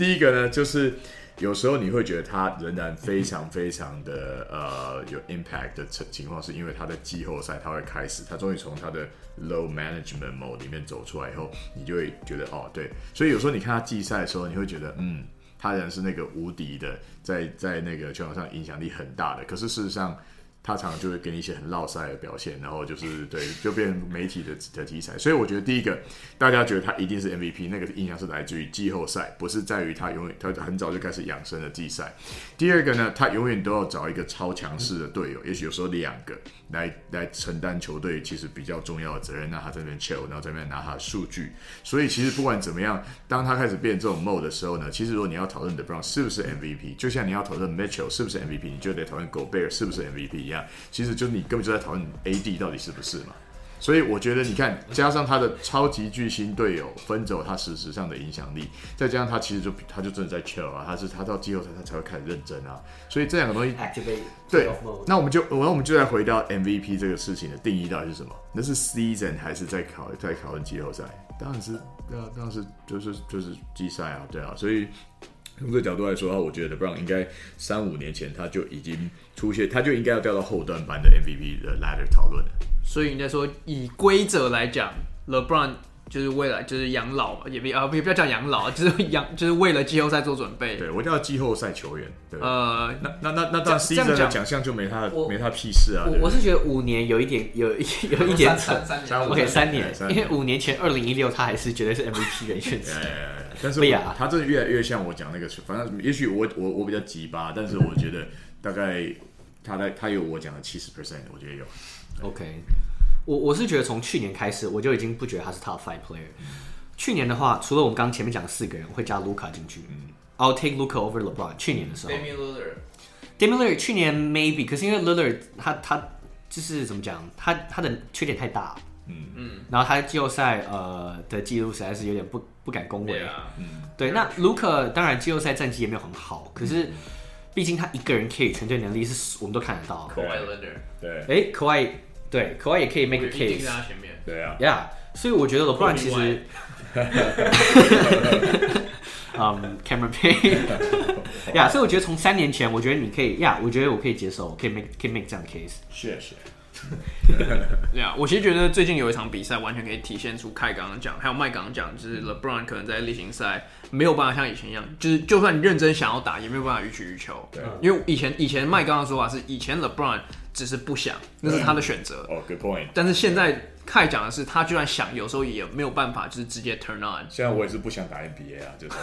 第一个呢，就是有时候你会觉得他仍然非常非常的呃有 impact 的情情况，是因为他的季后赛他会开始，他终于从他的 low management mode 里面走出来以后，你就会觉得哦对，所以有时候你看他季赛的时候，你会觉得嗯，他仍然是那个无敌的，在在那个球场上影响力很大的，可是事实上。他常常就会给你一些很落赛的表现，然后就是 对，就变媒体的的题材。所以我觉得第一个，大家觉得他一定是 MVP，那个印象是来自于季后赛，不是在于他永远他很早就开始养生的季赛。第二个呢，他永远都要找一个超强势的队友，也许有时候两个来来承担球队其实比较重要的责任，让他在那边 chill，然后在那边拿他的数据。所以其实不管怎么样，当他开始变这种 mode 的时候呢，其实如果你要讨论 LeBron 是不是 MVP，就像你要讨论 Mitchell 是不是 MVP，你就得讨论 Gobert 是不是 MVP。其实就你根本就在讨论 AD 到底是不是嘛，所以我觉得你看，加上他的超级巨星队友分走他事实上的影响力，再加上他其实就他就真的在 chill 啊，他是他到季后赛他才会开始认真啊，所以这两个东西对，那我们就那我们就再回到 MVP 这个事情的定义到底是什么？那是 season 还是在考在考虑季后赛？当然是对啊，当然是就是就是季赛啊，对啊，所以。从这角度来说的话，我觉得 LeBron 应该三五年前他就已经出现，他就应该要掉到后段班的 MVP 的 ladder 讨论了。所以应该说，以规则来讲，LeBron 就是为了就是养老，也不啊也不要叫养老，就是养就是为了季后赛做准备。对，我叫季后赛球员。对呃，那那那那当然 season 的奖项就没他没他屁事啊。我我是觉得五年有一点有一有一点扯三年，OK 三年，因为五年前二零一六他还是绝对是 MVP 的选手。但是他真的越来越像我讲那个，反正也许我我我比较急吧，但是我觉得大概他在他有我讲的七十 percent，我觉得有。OK，我我是觉得从去年开始我就已经不觉得他是 top five player，去年的话，除了我们刚刚前面讲的四个人，我会加卢卡进去。嗯，I'll take Luca over LeBron。去年的时候，Damian Lillard，Damian Lillard 去年 maybe，可是因为 Lillard 他他就是怎么讲，他他的缺点太大。嗯嗯，然后他季后赛呃的记录实在是有点不不敢恭维。Yeah, 嗯，对。那卢卡当然季后赛战绩也没有很好，可是毕竟他一个人可以全队能力是我们都看得到。Kawhi Leonard，对。哎，Kawhi，对，Kawhi 也可以 make a case。对啊。Yeah，所以我觉得 LeBron 其实，嗯，Cameron Payne，Yeah，所以我觉得从三年前，我觉得你可以，Yeah，我觉得我可以接受，可以 make，可以 make 这样的 case。是是。对啊，我其实觉得最近有一场比赛，完全可以体现出凯刚刚讲，还有麦刚刚讲，就是 LeBron 可能在例行赛没有办法像以前一样，就是就算你认真想要打，也没有办法予取予求。对，因为以前以前麦刚刚说法是，以前 LeBron 只是不想，那是他的选择。哦，Good point。但是现在凯讲的是，他居然想，有时候也没有办法，就是直接 turn on。现在我也是不想打 NBA 啊，就是。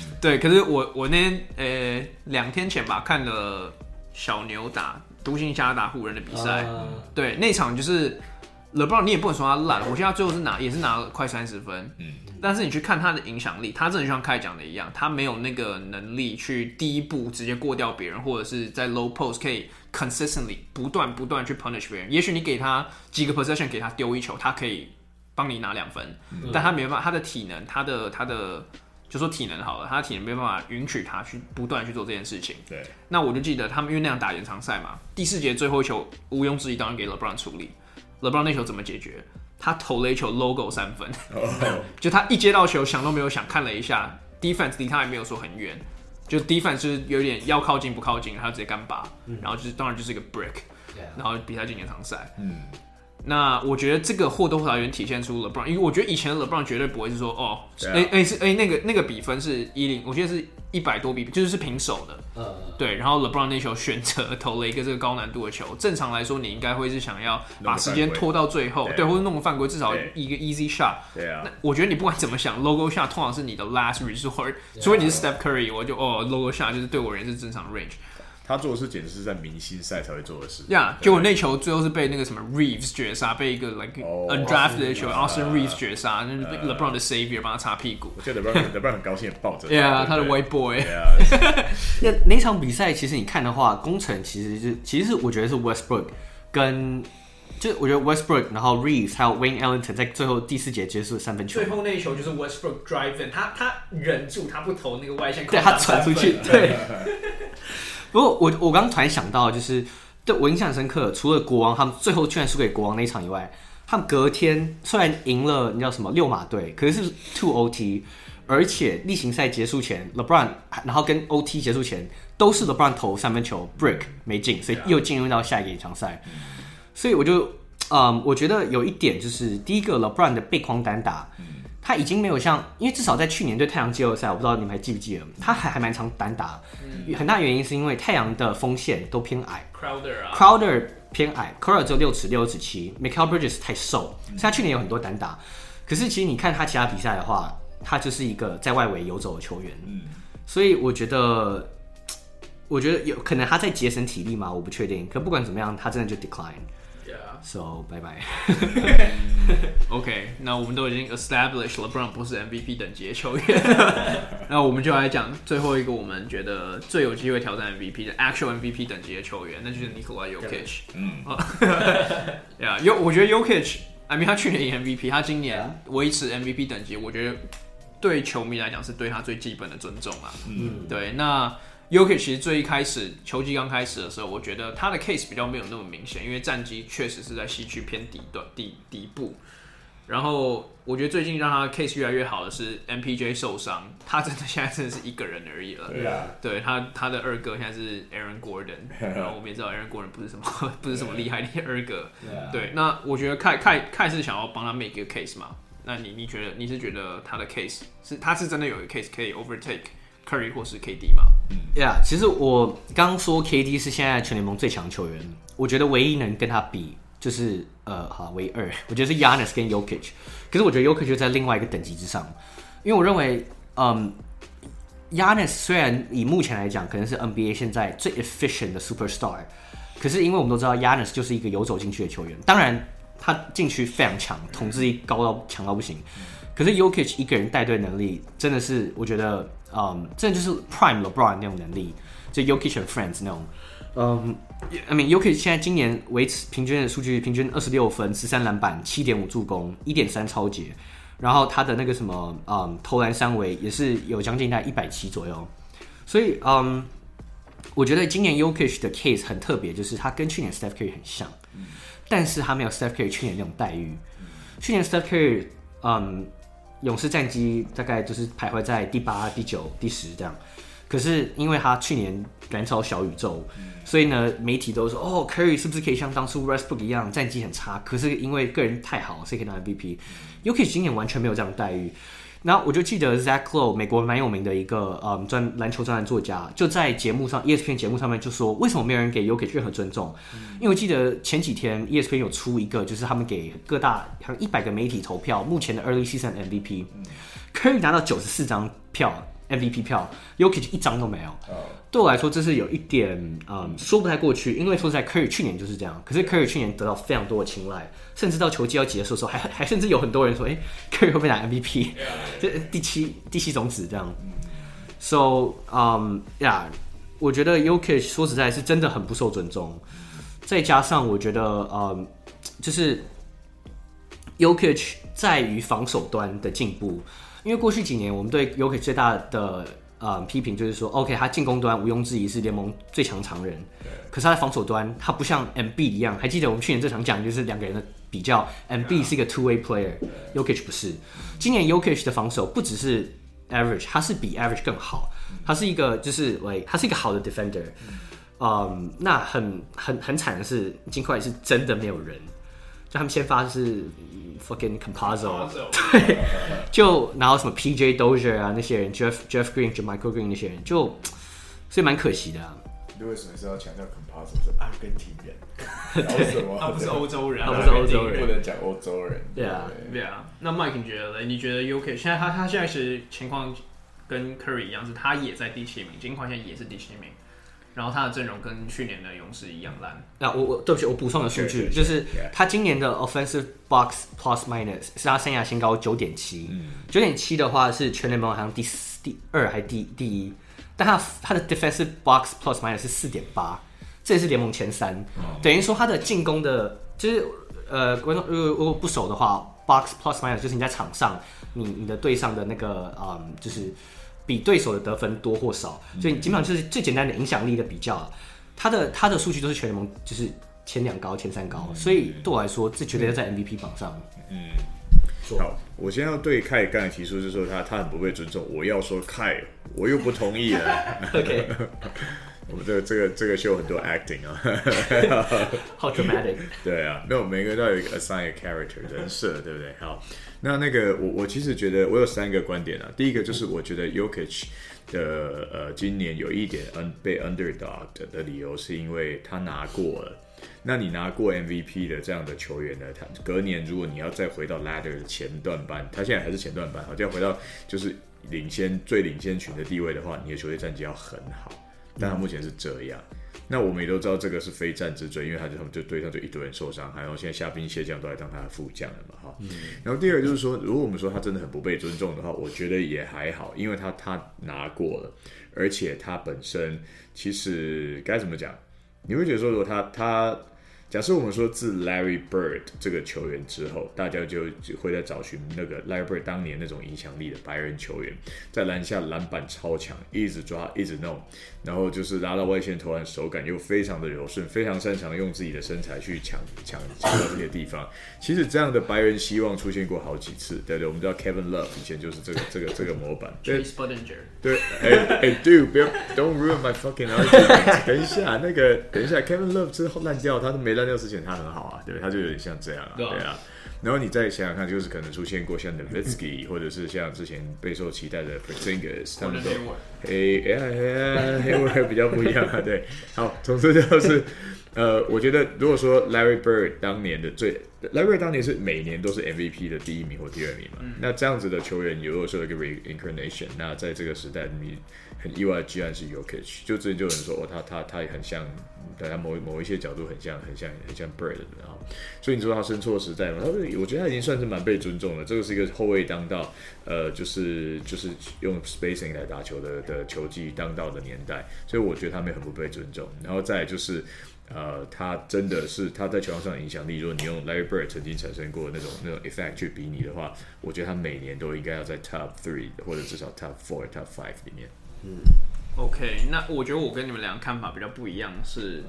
对，可是我我那天呃两天前吧看了小牛打。独行侠打湖人的比赛，uh, 对那场就是 LeBron，你也不能说他烂，我现在最后是拿也是拿了快三十分，嗯，但是你去看他的影响力，他真的就像凯讲的一样，他没有那个能力去第一步直接过掉别人，或者是在 low post 可以 consistently 不断不断去 punish 别人。也许你给他几个 possession，给他丢一球，他可以帮你拿两分，嗯，但他没办法，他的体能，他的他的。就说体能好了，他的体能没办法允许他去不断去做这件事情。对，那我就记得他们因为那样打延长赛嘛，第四节最后一球毋庸置疑当然给 LeBron 处理。LeBron 那球怎么解决？他投了一球 logo 三分，oh. 就他一接到球想都没有想，看了一下 defense 离他也没有说很远，就 defense 就是有点要靠近不靠近，他就直接干拔，嗯、然后就是当然就是一个 yeah. 然后比赛进延长赛。嗯。那我觉得这个或多或少有点体现出 LeBron，因为我觉得以前的 LeBron 绝对不会是说哦，哎哎、啊、是哎、欸、那个那个比分是一零，我记得是一百多比，就是是平手的。嗯，对。然后 LeBron 那球选择投了一个这个高难度的球，正常来说你应该会是想要把时间拖到最后，对，或者弄个犯规，至少一个 easy shot。对啊。那我觉得你不管怎么想，logo shot 通常是你的 last resort，除非你是 Steph Curry，我就哦 logo shot 就是对我而言是正常 range。他做的事简直是在明星赛才会做的事。呀，结果那球最后是被那个什么 Reeves 绝杀，被一个 like undrafted 的球 Austin Reeves 绝杀，那是 LeBron 的 savior 帮他擦屁股。我记得 LeBron，LeBron 很高兴，抱着。Yeah，他的 White Boy。那那场比赛其实你看的话，工程其实是其实是我觉得是 Westbrook 跟就我觉得 Westbrook，然后 Reeves 还有 Wayne Ellington 在最后第四节结束三分球。最后那一球就是 Westbrook drive in，他他忍住他不投那个外线，对他传出去，对。不过我我刚突然想到，就是对我印象深刻，除了国王他们最后居然输给国王那一场以外，他们隔天虽然赢了，你知道什么六马队，可是是 two OT，而且例行赛结束前，LeBron 然后跟 OT 结束前都是 LeBron 投三分球 break 没进，所以又进入到下一个延长赛。所以我就嗯，我觉得有一点就是第一个 LeBron 的背框单打。他已经没有像，因为至少在去年对太阳季后赛，我不知道你们还记不记得，他还还蛮常单打，嗯，很大原因是因为太阳的锋线都偏矮，Crowder 啊，Crowder 偏矮，Crowder 只有六尺六尺七 m i c h a e l Bridges 太瘦，所以他去年有很多单打，可是其实你看他其他比赛的话，他就是一个在外围游走的球员，嗯，所以我觉得，我觉得有可能他在节省体力嘛，我不确定，可不管怎么样，他真的就 decline。So 拜拜。OK，那我们都已经 established 了，LeBron 不是 MVP 等级的球员。那我们就来讲最后一个我们觉得最有机会挑战 MVP 的 actual MVP 等级的球员，那就是 Nikola Jokic。嗯，呀，有我觉得 Jokic，I mean 他去年赢 MVP，他今年维持 MVP 等级，我觉得对球迷来讲是对他最基本的尊重啊。嗯，对，那。Jokic 其实最一开始球季刚开始的时候，我觉得他的 case 比较没有那么明显，因为战绩确实是在西区偏底端底底部。然后我觉得最近让他 case 越来越好的是 MPJ 受伤，他真的现在真的是一个人而已了。对啊，对他他的二哥现在是 Aaron Gordon，然后我们也知道 Aaron Gordon 不是什么 不是什么厉害的二哥。对，那我觉得凯凯凯是想要帮他 make 一个 case 嘛？那你你觉得你是觉得他的 case 是他是真的有一个 case 可以 overtake？Curry 或是 KD 嘛？嗯，Yeah，其实我刚刚说 KD 是现在全联盟最强球员，我觉得唯一能跟他比就是呃，好，唯二，我觉得是 Giannis 跟 Yokich，。可是我觉得 Jokic 就在另外一个等级之上，因为我认为，嗯，Giannis 虽然以目前来讲可能是 NBA 现在最 efficient 的 superstar，可是因为我们都知道 Giannis 就是一个游走进去的球员，当然。他禁区非常强，统治力高到强到不行。可是 Yokich 一个人带队能力真的是，我觉得，嗯，这就是 Prime LeBron 那种能力，就 Jokic and Friends 那种。嗯，I mean，Yokich 现在今年维持平均的数据，平均二十六分、十三篮板、七点五助攻、一点三抄截，然后他的那个什么，嗯，投篮三围也是有将近在一百七左右。所以，嗯，我觉得今年 Yokich 的 case 很特别，就是他跟去年 Steph Curry 很像，但是他没有 Steph Curry 去年那种待遇。去年 Steph Curry，嗯，勇士战绩大概就是徘徊在第八、第九、第十这样。可是因为他去年赶超小宇宙，所以呢，媒体都说哦，Curry 是不是可以像当初 Westbrook 一样战绩很差？可是因为个人太好，所以可以拿 MVP。Jokic 今年完全没有这样的待遇。然后我就记得 Zach Lowe 美国蛮有名的一个嗯专篮球专栏作家，就在节目上 ESPN 节目上面就说，为什么没有人给 Jokic 任何尊重？因为我记得前几天 ESPN 有出一个，就是他们给各大像一百个媒体投票，目前的 Early Season MVP，Curry 拿到九十四张票。MVP 票，Jokic 一张都没有。Oh. 对我来说，这是有一点嗯说不太过去，因为说实在，Curry 去年就是这样。可是 Curry 去年得到非常多的青睐，甚至到球季要结束的时候，还还甚至有很多人说，哎，Curry 会不会拿 MVP？这第七第七种子这样。So，嗯呀，我觉得 Jokic 说实在是真的很不受尊重。再加上我觉得，嗯，就是 Jokic 在于防守端的进步。因为过去几年，我们对 Jokic 最大的呃批评就是说，OK，他进攻端毋庸置疑是联盟最强常人，可是他在防守端，他不像 Embiid 一样。还记得我们去年这场讲就是两个人的比较，Embiid 是一个 two way player，Jokic 不是。今年 Jokic 的防守不只是 average，他是比 average 更好，他是一个就是喂，他是一个好的 defender。嗯，那很很很惨的是，金块是真的没有人。就他们先发是 fucking Composo，对，就然后什么 PJ Dozier 啊那些人，Jeff Jeff Green、JaMychal Green 那些人，就所以蛮可惜的啊。你为什么是要强调 Campazzo 是阿根廷人？他不是欧洲人，他不是欧洲人，不能讲欧洲人。对啊，对啊。那 Mike 你觉得呢？你觉得 UK 现在他他现在是情况跟 Curry 一样，是他也在第七名，金块现在也是第七名。然后他的阵容跟去年的勇士一样烂。那我我对不起，我补充的数据，就是他今年的 offensive box plus minus 是他生涯新高九点七，九点七的话是全联盟好像第四、第二还是第第一，但他他的 defensive box plus minus 是四点八，这也是联盟前三，等于说他的进攻的，就是呃观众如果如果不熟的话，box plus minus 就是你在场上你你的队上的那个嗯就是。比对手的得分多或少，所以基本上就是最简单的影响力的比较。他的他的数据都是全联盟就是前两高、前三高，所以对我来说，这绝对要在 MVP 榜上。嗯，好，我先要对凯刚才提出，就是说他他很不被尊重，我要说凯，我又不同意了。OK，我们这个这个这个秀很多 acting 啊，好 dramatic。对啊，没有每个人都有一个 assign a character 人设，对不对？好。那那个我我其实觉得我有三个观点啊。第一个就是我觉得 Yokich 的呃今年有一点 un 被 underdog 的理由是因为他拿过了。那你拿过 MVP 的这样的球员呢，他隔年如果你要再回到 ladder 的前段班，他现在还是前段班，好，就要回到就是领先最领先群的地位的话，你的球队战绩要很好。但他目前是这样。那我们也都知道这个是非战之罪，因为他就他们就对上就一堆人受伤，还有现在虾兵蟹将都来当他的副将了嘛，哈。嗯、然后第二个就是说，如果我们说他真的很不被尊重的话，我觉得也还好，因为他他拿过了，而且他本身其实该怎么讲？你会觉得说，如果他他。假设我们说自 Larry Bird 这个球员之后，大家就会在找寻那个 Larry Bird 当年那种影响力的白人球员，在篮下篮板超强，一直抓，一直弄，然后就是拉到外线投篮手感又非常的柔顺，非常擅长用自己的身材去抢抢抢到这些地方。其实这样的白人希望出现过好几次，对对，我们知道 Kevin Love 以前就是这个这个这个模板。对哎哎，Dude，不要，Don't ruin my fucking argument。等一下，那个等一下，Kevin Love 之后烂掉，他都没烂。那之前他很好啊，对，他就有点像这样啊，对啊。然后你再想想看，就是可能出现过像 Levitsky，或者是像之前备受期待的 Porzingis，他们都，哎哎哎，Hayward 比较不一样啊，对。好，总之就是 呃，我觉得如果说 Larry Bird 当年的最，Larry Bird 当年是每年都是 MVP 的第一名或第二名嘛，嗯、那这样子的球员有的时候一个 reincarnation，那在这个时代你。很意外，居然是 Yokich 就之前就有人说，哦，他他他也很像，大家某某一些角度很像，很像很像 Bird 的啊。所以你说他生错时代嘛？他我觉得他已经算是蛮被尊重了。这个是一个后卫当道，呃，就是就是用 spacing 来打球的的球技当道的年代，所以我觉得他们很不被尊重。然后再就是，呃，他真的是他在球场上的影响力，如果你用 Larry Bird 曾经产生过那种那种 effect 去比拟的话，我觉得他每年都应该要在 top three 或者至少 top four、top five 里面。嗯，OK，那我觉得我跟你们两个看法比较不一样，是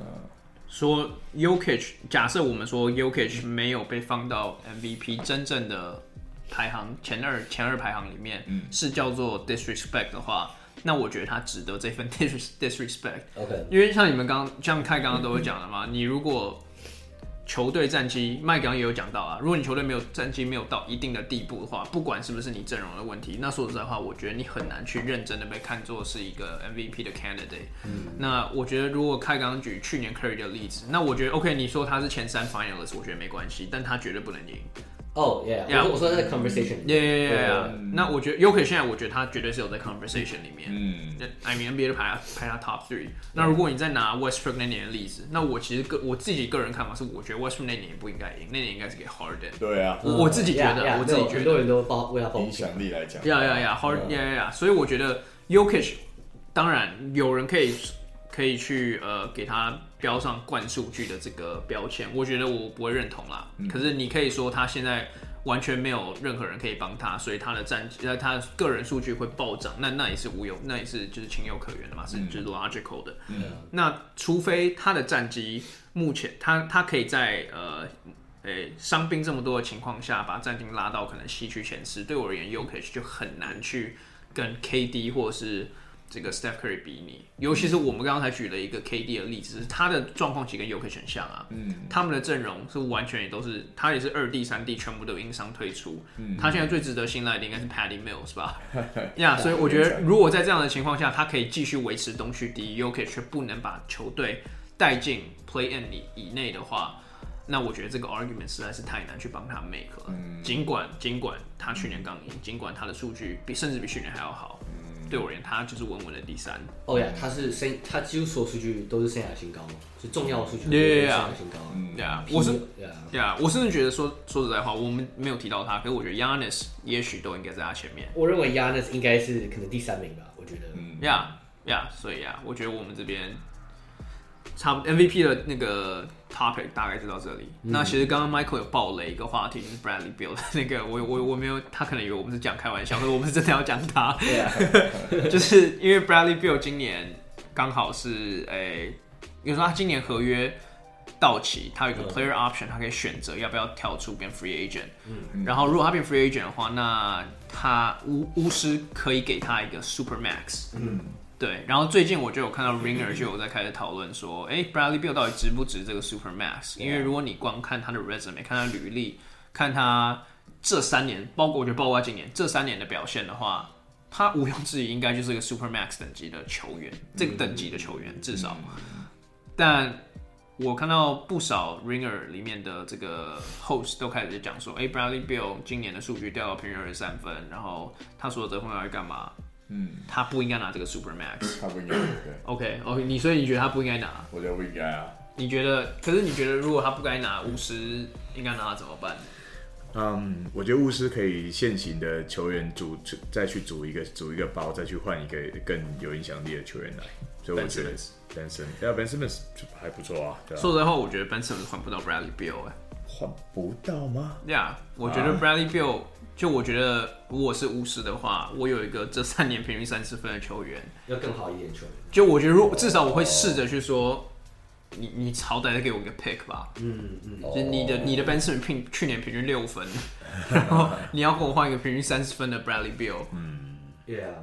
说 Jokic，假设我们说 Jokic 没有被放到 MVP 真正的排行前二前二排行里面，嗯、是叫做 disrespect 的话，那我觉得他值得这份 disrespect。OK，因为像你们刚像凯刚刚都有讲了嘛，嗯、你如果球队战绩，麦刚刚也有讲到啊。如果你球队没有战绩，没有到一定的地步的话，不管是不是你阵容的问题，那说实在话，我觉得你很难去认真的被看作是一个 MVP 的 candidate。嗯，那我觉得如果开刚举去年 Curry 的例子，那我觉得 OK，你说他是前三 finalist，我觉得没关系，但他绝对不能赢。哦，yeah，我说在 conversation，yeah，yeah，yeah，Yeah，那我觉得 Jokic 现在我觉得他绝对是有在 conversation 里面，嗯，I mean NBA 都排排他 top three。那如果你再拿 Westbrook 那年的例子，那我其实个我自己个人看法是，我觉得 Westbrook 那年不应该赢，那年应该是给 Harden。对啊，我我自己觉得，我自己觉得，很多人都报为他报影响力来讲，yeah，yeah，yeah，Harden，yeah，yeah，所以我觉得 Jokic 当然有人可以。可以去呃给他标上灌数据的这个标签，我觉得我不会认同啦。嗯、可是你可以说他现在完全没有任何人可以帮他，所以他的战绩在他个人数据会暴涨，那那也是无有，那也是就是情有可原的嘛，是就是 logical 的。嗯、那除非他的战绩目前他他可以在呃诶伤兵这么多的情况下，把战绩拉到可能西区前十，对我而言，Jokic 就很难去跟 KD 或者是。这个 Steph Curry 比你，尤其是我们刚刚才举了一个 KD 的例子，是他的状况其实跟 Jokic 很像啊。嗯，他们的阵容是完全也都是，他也是二 D、三 D 全部都因伤退出。嗯，他现在最值得信赖的应该是 Patty Mills 吧？呀，yeah, 所以我觉得如果在这样的情况下，他可以继续维持东区第一，Jokic 却不能把球队带进 Play In 以以内的话，那我觉得这个 argument 实在是太难去帮他 make 了。嗯，尽管尽管他去年刚赢，尽管他的数据比甚至比去年还要好。对我而言，他就是稳稳的第三。哦呀，他是生，他几乎所有数据都是生涯新高，就重要的数据都是生涯新高。对啊，我是，对啊，我甚至觉得说说实在话，我们没有提到他，可是我觉得 Giannis 也许都应该在他前面。我认为 Giannis 应该是可能第三名吧，我觉得。嗯，呀呀，所以呀，我觉得我们这边。差 MVP 的那个 topic 大概就到这里。嗯、那其实刚刚 Michael 有爆雷一个话题，就是 Bradley b i l l 的那个，我我我没有，他可能以为我们是讲开玩笑，可是我们是真的要讲他。对啊，就是因为 Bradley b i l l 今年刚好是诶，比如说他今年合约到期，他有一个 player option，他可以选择要不要跳出变 free agent。嗯。然后如果他变 free agent 的话，那他巫巫师可以给他一个 super max。嗯。对，然后最近我就有看到 Ringer 就有在开始讨论说，哎，Bradley Beal 到底值不值这个 Super Max？因为如果你光看他的 resume，看他履历，看他这三年，包括我觉得包括今年这三年的表现的话，他毋庸置疑应该就是一个 Super Max 等级的球员，这个等级的球员至少。但我看到不少 Ringer 里面的这个 host 都开始讲说，哎，Bradley Beal 今年的数据掉到平均二十三分，然后他说得分要干嘛？嗯，他不应该拿这个 Super Max，他不应该。对，OK OK，你所以你觉得他不应该拿？我觉得不应该啊。你觉得？可是你觉得如果他不该拿巫师，应该拿他怎么办？嗯，我觉得巫师可以现行的球员组，再去组一个组一个包，再去换一个更有影响力的球员来。所以我觉得 Ben Simmons，对啊，Ben Simmons 还不错啊。说实在话，我觉得 Ben Simmons 换不到 Bradley Bill 哎。换不到吗？呀，yeah, 我觉得 Bradley b i l l。就我觉得，如果是巫师的话，我有一个这三年平均三十分的球员，要更好一点球员。就我觉得，如至少我会试着去说，你你好歹再给我一个 pick 吧。嗯嗯。就你的你的 Ben Simmons 平去年平均六分，然后你要跟我换一个平均三十分的 Bradley b i l l。嗯。Yeah。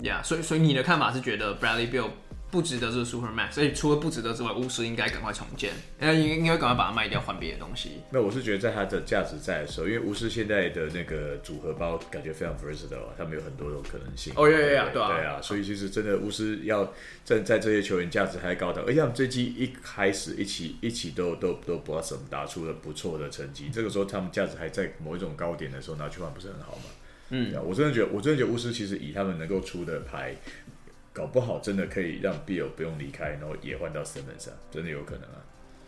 Yeah，所以所以你的看法是觉得 Bradley Beal 不值得这个 Super Max，所以除了不值得之外，巫师应该赶快重建，应该应该赶快把它卖掉，换别的东西。那我是觉得在它的价值在的时候，因为巫师现在的那个组合包感觉非常 versatile，他们有很多种可能性。哦，对呀，对啊，所以其实真的巫师要在在这些球员价值还高的，而且他们这季一开始一起一起都都都 blossom 打出了不错的成绩，这个时候他们价值还在某一种高点的时候拿去换不是很好吗？嗯，我真的觉得我真的觉得巫师其实以他们能够出的牌。搞不好真的可以让 Beal 不用离开，然后也换到 Simmons 上，真的有可能啊！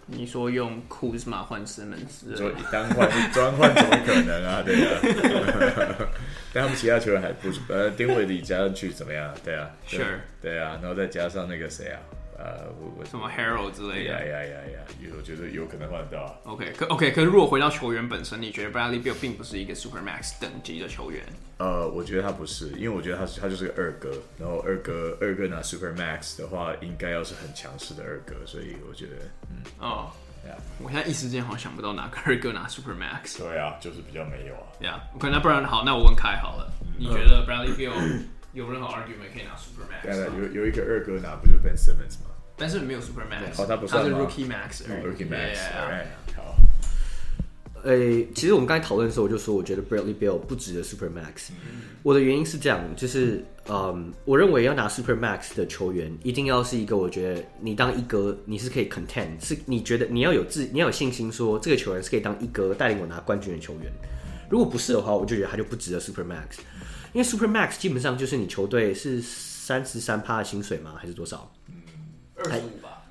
你说用库兹马换 Simmons，所以单换专换怎么可能啊？对啊，但他们其他球员还不呃丁伟迪加上去怎么样？对啊，Sure，对啊，然后再加上那个谁啊？呃，什么 Harold 之类的，呀呀呀呀，有我觉得有可能换到。OK，可 OK，可是如果回到球员本身，你觉得 Bradley Beal 并不是一个 Super Max 等级的球员？呃，我觉得他不是，因为我觉得他他就是个二哥，然后二哥二哥拿 Super Max 的话，应该要是很强势的二哥，所以我觉得，嗯，哦，呀，我现在一时间好像想不到哪个二哥拿 Super Max。对啊，就是比较没有啊。呀，OK，那不然好，那我问凯好了，你觉得 Bradley Beal 有任何 argument 可以拿 Super Max？对啊，有有一个二哥拿，不就 Ben Simmons 吗？但是没有 Super Max，哦，他不是，他是 Rookie Max，嗯，Rookie Max，好。诶，其实我们刚才讨论的时候，我就说，我觉得 Bradley Beal 不值得 Super Max。我的原因是这样，就是，嗯，我认为要拿 Super Max 的球员，一定要是一个，我觉得你当一哥，你是可以 content，是你觉得你要有自，你要有信心，说这个球员是可以当一哥，带领我拿冠军的球员。如果不是的话，我就觉得他就不值得 Super Max。因为 Super Max 基本上就是你球队是三十三趴的薪水吗？还是多少？二十五吧，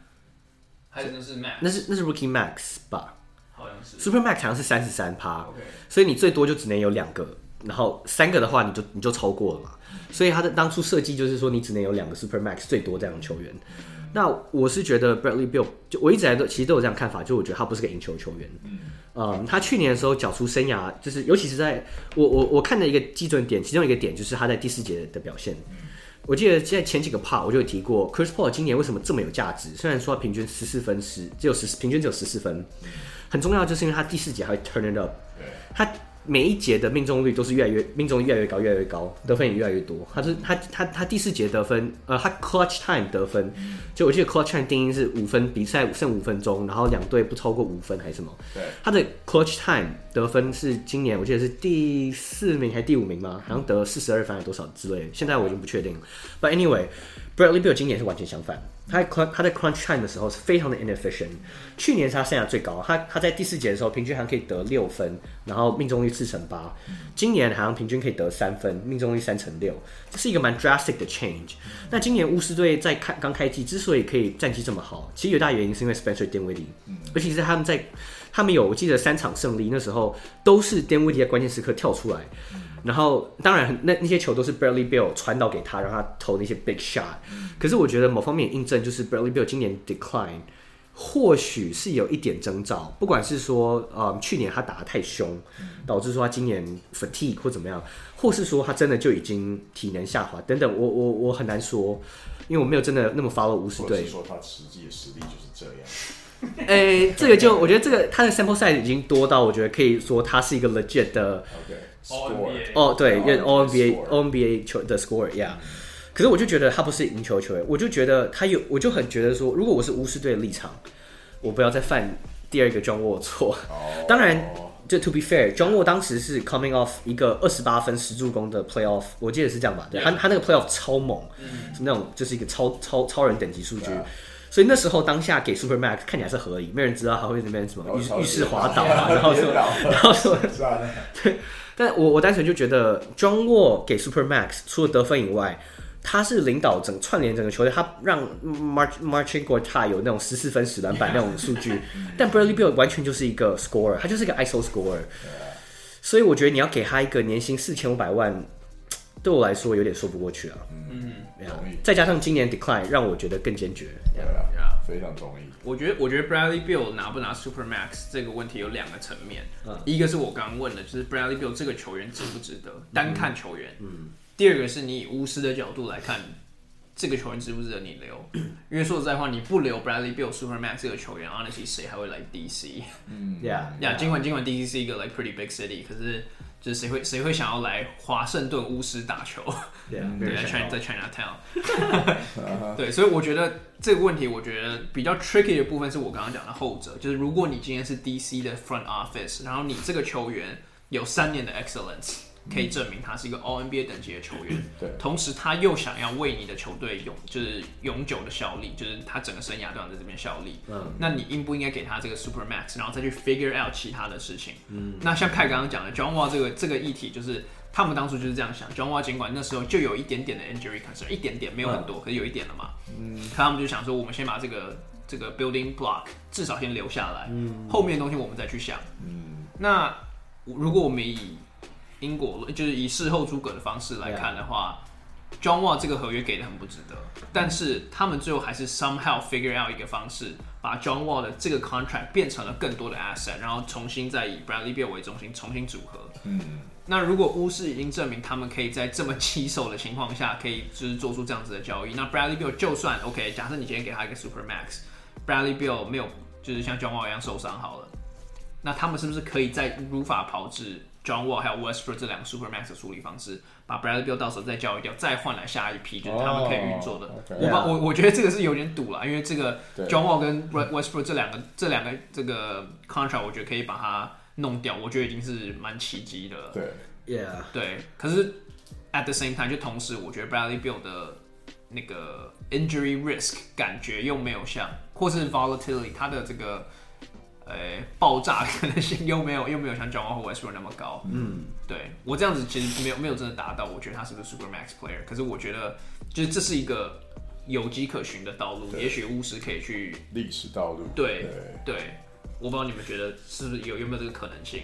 还有那是 Max？那是那是 Rookie Max 吧？好像是 Super Max 好像是三十三趴，所以你最多就只能有两个，然后三个的话你就你就超过了嘛。所以他的当初设计就是说你只能有两个 Super Max 最多这样的球员。那我是觉得 Bradley Bill 就我一直来都其实都有这样看法，就我觉得他不是个赢球球员。嗯，他去年的时候缴出生涯就是尤其是在我我我看的一个基准点，其中一个点就是他在第四节的表现。我记得在前几个 part 我就有提过，Chris Paul 今年为什么这么有价值？虽然说平均十四分十只有十平均只有十四分，很重要就是因为他第四节还会 turn it up，他。每一节的命中率都是越来越命中率越来越高，越来越高，得分也越来越多。他是他他他第四节得分，呃，他 clutch time 得分，就我记得 clutch time 定义是五分，比赛剩五分钟，然后两队不超过五分还是什么？对，他的 clutch time 得分是今年我记得是第四名还是第五名吗？好像得四十二分还是多少之类的，现在我已经不确定了。But anyway。Bradley Beal 今年是完全相反，他在他在 crunch time 的时候是非常的 inefficient。去年是他生涯最高，他他在第四节的时候平均好像可以得六分，然后命中率四成八。今年好像平均可以得三分，命中率三成六，这是一个蛮 drastic 的 change。那今年巫师队在开刚开季之所以可以战绩这么好，其实有大原因是因为 Spencer Dinwiddie，而且是他们在他们有我记得三场胜利那时候都是 Dinwiddie 在关键时刻跳出来。然后，当然，那那些球都是 Bradley Bill 传导给他，让他投那些 big shot。可是，我觉得某方面印证就是 Bradley Bill 今年 decline，或许是有一点征兆。不管是说，呃，去年他打得太凶，导致说他今年 fatigue 或怎么样，或是说他真的就已经体能下滑等等，我我我很难说，因为我没有真的那么 follow 巫师队。说他实际的实力就是这样。诶，这个就我觉得这个他的 sample size 已经多到我觉得可以说他是一个 legit 的。Okay. 哦，对，因为 All NBA All NBA 球的 score，yeah。可是我就觉得他不是赢球球员，我就觉得他有，我就很觉得说，如果我是巫师队的立场，我不要再犯第二个 John Wall 错。当然，就 to be fair，John Wall 当时是 coming off 一个二十八分十助攻的 playoff，我记得是这样吧？对，他他那个 playoff 超猛，是那种就是一个超超超人等级数据。所以那时候当下给 Super Max 看起来是合理，没人知道他会那边什么浴浴室滑倒啊，然后说 然后说 对。但我我单纯就觉得，John Wall 给 Super Max 除了得分以外，他是领导整串联整个球队，他让 March Marcin Gortat 有那种十四分十篮板那种数据。但 Bradley Beal 完全就是一个 scorer，他就是一个 ISO scorer。所以我觉得你要给他一个年薪四千五百万，对我来说有点说不过去啊。嗯，再加上今年 decline，让我觉得更坚决。对啊，非常同意。我觉得，我觉得 Bradley Bill 拿不拿 Super Max 这个问题有两个层面。嗯，一个是我刚刚问的，就是 Bradley Bill 这个球员值不值得单看球员。嗯。第二个是你以巫师的角度来看，这个球员值不值得你留？因为说实在话，你不留 Bradley Beal Super Max 这个球员，Honestly，谁还会来 DC？嗯，Yeah，Yeah，尽管尽管 DC 是一个 like pretty big city，可是就是谁会谁会想要来华盛顿巫师打球？对啊，在 China 在 Chinatown。对，所以我觉得这个问题，我觉得比较 tricky 的部分是我刚刚讲的后者，就是如果你今天是 DC 的 front office，然后你这个球员有三年的 excellence。可以证明他是一个 All NBA 等级的球员，对。同时，他又想要为你的球队永就是永久的效力，就是他整个生涯都想在这边效力。嗯。那你应不应该给他这个 Super Max，然后再去 figure out 其他的事情？嗯。那像凯刚刚讲的，John Wall 这个这个议题，就是他们当初就是这样想。John Wall 尽管那时候就有一点点的 injury concern，一点点没有很多，嗯、可是有一点了嘛。嗯。可他们就想说，我们先把这个这个 building block 至少先留下来，嗯。后面的东西我们再去想。嗯。那如果我们以因果就是以事后诸葛的方式来看的话，John Wall 这个合约给的很不值得，但是他们最后还是 somehow figure out 一个方式，把 John Wall 的这个 contract 变成了更多的 asset，然后重新再以 Bradley Beal 为中心重新组合。嗯，那如果巫师已经证明他们可以在这么棘手的情况下，可以就是做出这样子的交易，那 Bradley Beal 就算 OK，假设你今天给他一个 super max，Bradley Beal 没有就是像 John Wall 一样受伤好了，那他们是不是可以再如法炮制？John Wall 还有 Westbrook 这两个 Super Max 的处理方式，把 Bradley Beal 到时候再交易掉，再换来下一批，就是他们可以运作的。Oh, okay. 我把我我觉得这个是有点赌了，因为这个 John Wall 跟 Westbrook 这两个这两个这个 contract，我觉得可以把它弄掉，我觉得已经是蛮奇迹的了。对，Yeah，对。可是 at the same time，就同时我觉得 Bradley Beal 的那个 injury risk 感觉又没有像，或是 volatility 它的这个。呃、欸，爆炸可能性又没有又没有像 John Wall 或 Westbrook 那么高。嗯，对我这样子其实没有没有真的达到，我觉得他是不是 Super Max player。可是我觉得，就是这是一个有迹可循的道路，也许巫师可以去历史道路。对对，对，我不知道你们觉得是不是有有没有这个可能性？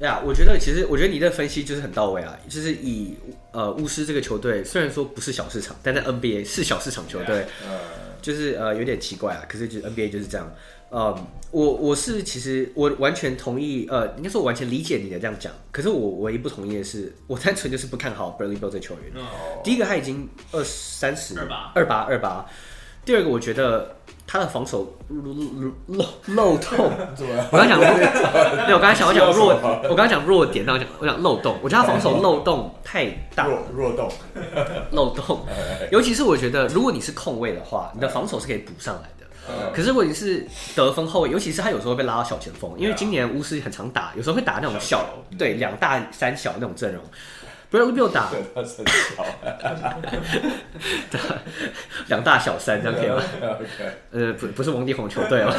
呀，yeah, 我觉得其实我觉得你的分析就是很到位啊，就是以呃巫师这个球队虽然说不是小市场，但在 NBA 是小市场球队，yeah, uh, 就是呃有点奇怪啊。可是就 NBA 就是这样。呃，我我是其实我完全同意，呃，应该说我完全理解你的这样讲。可是我唯一不同意的是，我单纯就是不看好 Bradley Beal 这球员。Oh. 第一个他已经二三十二八二八二八。第二个我觉得他的防守漏漏漏洞。我刚 讲弱，对，我刚才想要讲弱，我刚才讲弱点，然后讲我讲漏洞。我觉得他防守漏洞太大，弱弱洞漏洞。尤其是我觉得，如果你是控卫的话，你的防守是可以补上来的。可是如果你是得分后卫，尤其是他有时候被拉到小前锋，因为今年巫师很常打，有时候会打那种小，小对两大三小那种阵容。Bradley Beal 打，两大小三这样可以吗？呃，不，不是王力宏球队哦。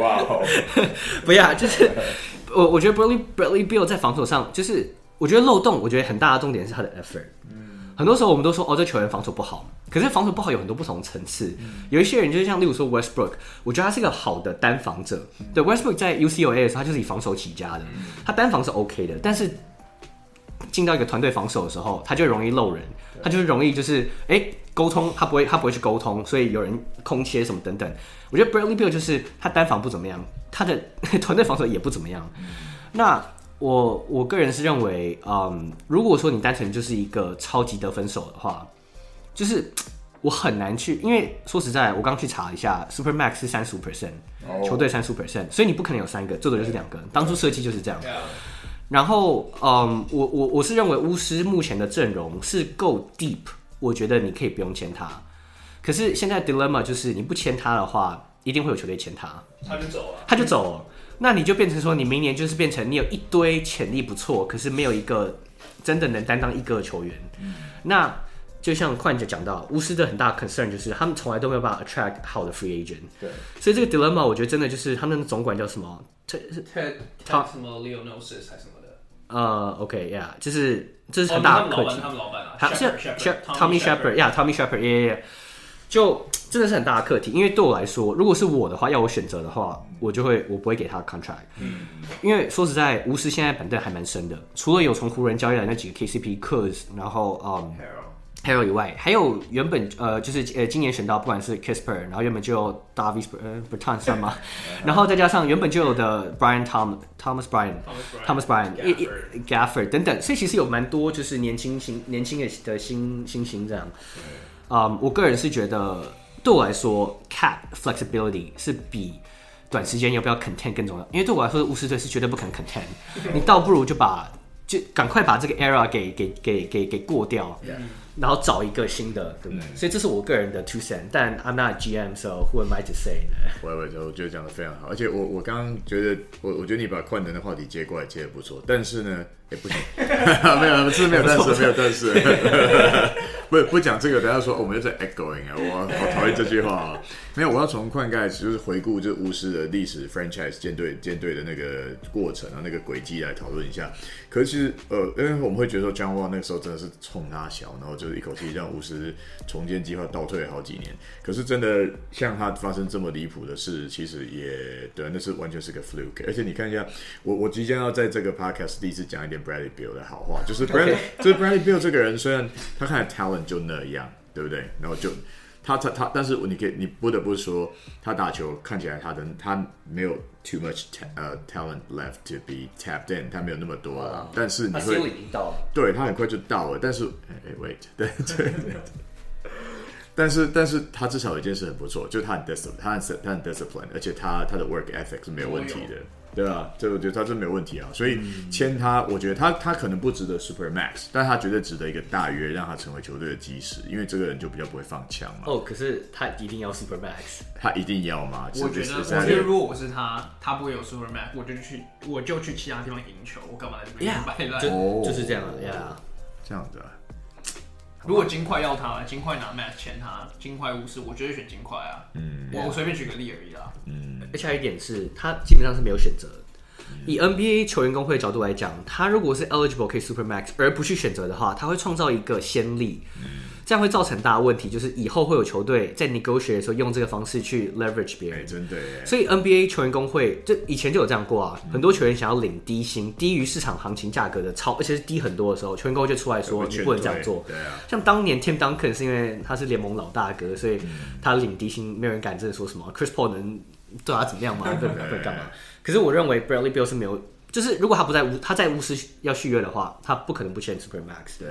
哇哦！不要，就是我，我觉得 Bradley Bradley Beal 在防守上，就是我觉得漏洞，我觉得很大的重点是他的 effort。很多时候我们都说哦，这球员防守不好，可是防守不好有很多不同层次。有一些人就是像例如说 Westbrook，我觉得他是一个好的单防者。对 Westbrook 在 UCLA 的时候，他就是以防守起家的，他单防是 OK 的，但是进到一个团队防守的时候，他就容易漏人，他就是容易就是哎沟通他不会他不会去沟通，所以有人空切什么等等。我觉得 Bradley Beal 就是他单防不怎么样，他的 团队防守也不怎么样。那我我个人是认为，嗯，如果说你单纯就是一个超级得分手的话，就是我很难去，因为说实在，我刚去查一下，Super Max 是三十五 percent，球队三十五 percent，所以你不可能有三个，最多就是两个，当初设计就是这样。然后，嗯，我我我是认为巫师目前的阵容是够 deep，我觉得你可以不用签他。可是现在 dilemma 就是你不签他的话，一定会有球队签他，他就走了，他就走了。那你就变成说，你明年就是变成你有一堆潜力不错，可是没有一个真的能担当一个球员。嗯、那就像快就讲到，巫师的很大 concern 就是他们从来都没有办法 attract 好的 free agent。对。所以这个 dilemma 我觉得真的就是他们的总管叫什么？他是他什么 Leonosis 还是什么的？呃，OK，yeah，就是这是很大的课题。他们老板啊，他是 Tommy Sheppard，yeah，Tommy Sheppard，yeah，yeah，就。真的是很大的课题，因为对我来说，如果是我的话，要我选择的话，我就会我不会给他 contract，嗯，因为说实在，巫师现在板凳还蛮深的，除了有从湖人交易来那几个 KCP、Kuz，然后嗯，Harrell。以外，还有原本呃就是呃今年选到不管是 Kispert，然后原本就有 Davis 呃 Bertans 算吗？然后再加上原本就有的 Brian Tom Thomas Bryant Thomas Bryant Gafford 等等，所以其实有蛮多就是年轻新年轻的的新新星这样，嗯，我个人是觉得。对我来说，cap flexibility 是比短时间要不要 content 更重要，因为对我来说，巫师队是绝对不可能 content。你倒不如就把就赶快把这个 era 给给给给给过掉。然后找一个新的，对不对？嗯、所以这是我个人的 two cent，但 I'm not GM，so who am I to say 呢？我我我觉得讲的非常好，而且我我刚刚觉得我我觉得你把快能的话题接过来接的不错，但是呢，也不行，没有，不是没有但是没有但是，不不讲这个，等下说我们又在 echoing 啊，我好讨厌这句话啊。没有，我要从宽开始，就是回顾这巫师的历史 franchise 舰队舰队的那个过程啊，那个轨迹来讨论一下。可是其实呃，因为我们会觉得说 John Wall 那个时候真的是冲他小，然后就是一口气让巫师重建计划倒退了好几年。可是真的像他发生这么离谱的事，其实也对，那是完全是个 fluke。而且你看一下，我我即将要在这个 podcast 第一次讲一点 Bradley Beal 的好话，就是 Bradley，就是 Bradley Beal 这个人虽然他看起来 talent 就那样，对不对？然后就。他他他，但是你可以，你不得不说，他打球看起来他的他没有 too much 呃、uh, talent left to be tapped in，他没有那么多了。嗯、但是你会，已经到了，对他很快就到了。但是，，wait，对对对，但是但是他至少有一件事很不错，就是他很 discipline，他很他很 discipline，而且他他的 work ethic 是没有问题的。对啊，这我觉得他真没有问题啊，所以签他，我觉得他他可能不值得 Super Max，但他绝对值得一个大约，让他成为球队的基石，因为这个人就比较不会放枪嘛。哦，可是他一定要 Super Max，他一定要吗？我觉得，我觉得如果我是他，他不会有 Super Max，我就去，我就去其他地方赢球，我干嘛来这边摆烂？就就是这样的呀，这样的。如果金块要他，金块拿 Max 签他，金块无视，我绝对选金块啊。嗯，我我随便举个例而已啦。嗯，而且还有一点是，他基本上是没有选择。以 NBA 球员工会的角度来讲，他如果是 eligible 可以 super max 而不去选择的话，他会创造一个先例，这样会造成大的问题，就是以后会有球队在 negotiate 的时候用这个方式去 leverage 别人。真的。所以 NBA 球员工会就以前就有这样过啊，很多球员想要领低薪，低于市场行情价格的超，而且是低很多的时候，球员工会就出来说你不能这样做。对啊。像当年 Tim Duncan 是因为他是联盟老大哥，所以他领低薪，没有人敢真的说什么。Chris Paul 能对他怎么样吗？不能干嘛？可是我认为 Bradley Beal 是没有，就是如果他不在乌，他在乌斯要续约的话，他不可能不签 Super Max。对，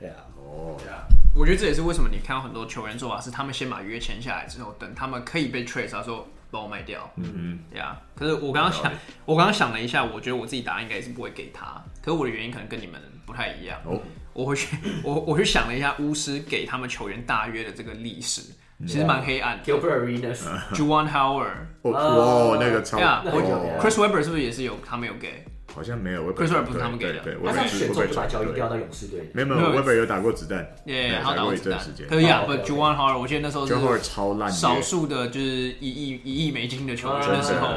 对啊，哦，对啊，我觉得这也是为什么你看到很多球员做法是，他们先把约签下来之后，等他们可以被 trade，他说帮我卖掉。嗯嗯，对啊。可是我刚刚想，我刚刚想了一下，我觉得我自己答案应该是不会给他。可是我的原因可能跟你们不太一样。哦，我回去，我我去想了一下巫师给他们球员大约的这个历史。其实蛮黑暗的。Gilbert Arenas、Juwan Howard，哇，那个超。Chris Webber 是不是也是有？他没有给。好像没有。Chris Webber 不是他们给的。对他是选中就把交易调到勇士队。没有没有，Webber 有打过子弹。耶，他打过一段时间。可以啊，不，Juwan Howard，我记得那时候是。Juwan Howard 超烂。少数的就是一亿一亿美金的球员的时候。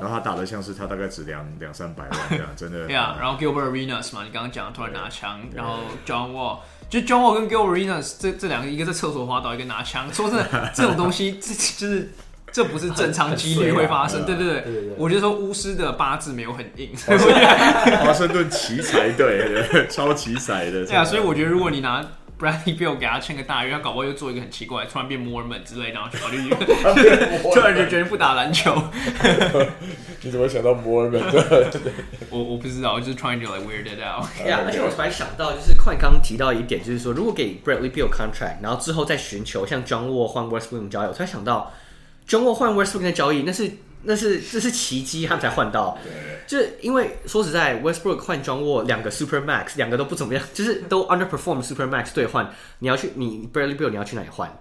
然后他打的像是他大概值两两三百万这样，真的。对啊，然后 Gilbert Arenas 嘛，你刚刚讲突然拿枪，然后 John Wall。就 John Wall 跟 Gilbert Arenas 这这两个，一个在厕所滑倒，一个拿枪。说真的，这种东西，这就是这不是正常几率会发生。对对对，我觉得说巫师的八字没有很硬。华盛顿奇才队，超奇才的。对啊，所以我觉得如果你拿 Bradley Beal 给他签个大约，他搞不好又做一个很奇怪，突然变 Mormon 之类，然后去考虑，突然就决定不打篮球。你怎么想到 Mormon？我我不知道，我就是 trying to like weird it out。呀，而且我突然想到，就是快刚刚提到一点，就是说，如果给 Bradley Beal contract，然后之后再寻求像 John Wall 换 Westbrook 交易，我突然想到，John Wall 换 Westbrook 的交易，那是那是这是奇迹，他们才换到。就是因为说实在，Westbrook 换 John Wall 两个 Super Max，两个都不怎么样，就是都 underperform Super Max 兑换，你要去你 Bradley Beal 你要去哪里换？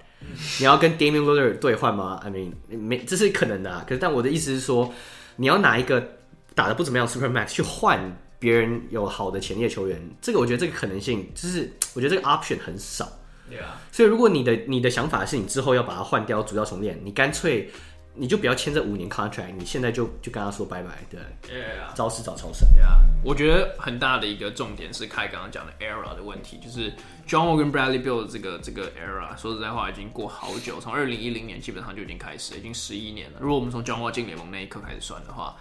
你要跟 Damian Lillard 兑换吗？I mean，没，这是可能的啊。可是但我的意思是说。你要拿一个打的不怎么样 Super Max 去换别人有好的潜力球员，这个我觉得这个可能性就是，我觉得这个 option 很少。对啊。所以如果你的你的想法是你之后要把它换掉，主要重练，你干脆你就不要签这五年 contract，你现在就就跟他说拜拜。对。Yeah. 招式找超生。对啊。我觉得很大的一个重点是开刚刚讲的 era 的问题，就是 John Wall 跟 Bradley Bill 这个这个 era，说实在话已经过好久，从二零一零年基本上就已经开始，已经十一年了。如果我们从 John Wall 进联盟那一刻开始算的话，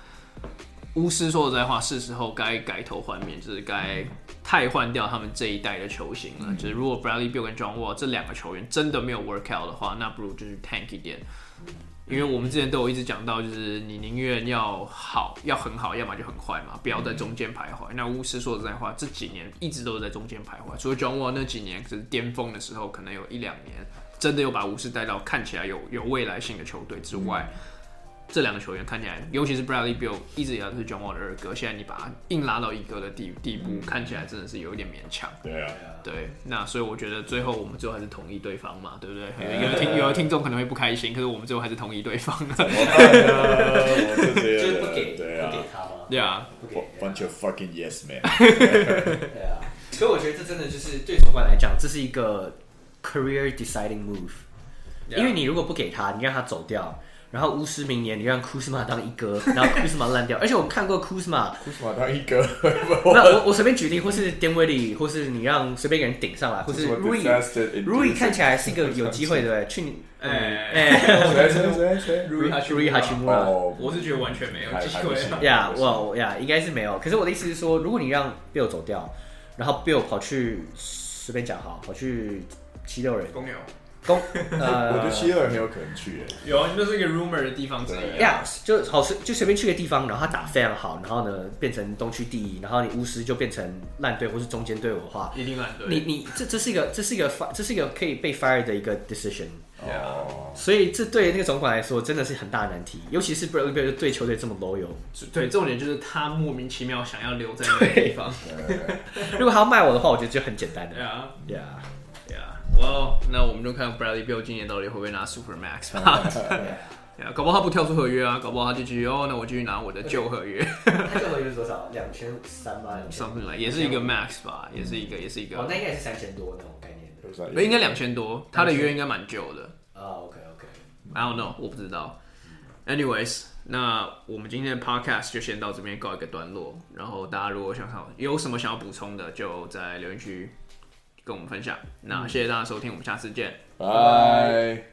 巫师说实在话，是时候该改头换面，就是该汰换掉他们这一代的球星了。就是如果 Bradley Beal 跟 John Wall 这两个球员真的没有 work out 的话，那不如就是 tank 一点。因为我们之前都有一直讲到，就是你宁愿要好，要很好，要么就很坏嘛，不要在中间徘徊。那巫师说实在话，这几年一直都是在中间徘徊，除了 John Wall 那几年就是巅峰的时候，可能有一两年真的有把巫师带到看起来有有未来性的球队之外，这两个球员看起来，尤其是 Bradley b i l l 一直以来都是 John Wall 的二哥，现在你把他硬拉到一哥的地地步，嗯、看起来真的是有一点勉强。对啊，对，那所以我觉得最后我们最后还是同意对方嘛，对不对？有的听有的听众可能会不开心，可是我们最后还是同意对方。就是不给，对啊，不给他吗？对啊，bunch of fucking yes man。对啊，所以我觉得这真的就是对总管来讲，这是一个 career deciding move，因为你如果不给他，你让他走掉。然后巫师明年你让库斯马当一哥，然后库斯马烂掉，而且我看过库斯马，库斯马当一哥，那我我随便举例，或是丁威迪，或是你让随便一个人顶上来，或是 Rui，Rui 看起来是一个有机会的，去年，哎哎，谁谁谁，Rui 哈奇穆拉，我是觉得完全没有机会，呀，我呀应该是没有，可是我的意思是说，如果你让 Bill 走掉，然后 Bill 跑去随便讲哈，跑去七六人，公牛。公，呃，我觉得七六人没有可能去诶。有啊，那是一个 rumor 的地方之一。呀，就好随就随便去个地方，然后他打非常好，然后呢变成东区第一，然后你巫师就变成烂队或是中间队伍的话，一定烂队。你你这这是一个这是一个这是一个可以被 fire 的一个 decision。哦。所以这对那个总管来说真的是很大的难题，尤其是 Bradley 对球队这么 loyal。对，重点就是他莫名其妙想要留在那个地方。如果他要卖我的话，我觉得就很简单的。Yeah. 哇那我们就看 Bradley Beal 今年到底会不会拿 Super Max 吧。搞不好他不跳出合约啊，搞不好他就继续哦，那我继续拿我的旧合约。他旧合约是多少？两千三吧，something like 也是一个 Max 吧，也是一个，也是一个。哦，那应该是三千多那种概念。不应该两千多，他的约应该蛮旧的。啊，OK OK，I don't know，我不知道。Anyways，那我们今天的 Podcast 就先到这边告一个段落。然后大家如果想好有什么想要补充的，就在留言区。跟我们分享，那谢谢大家收听，我们下次见，拜。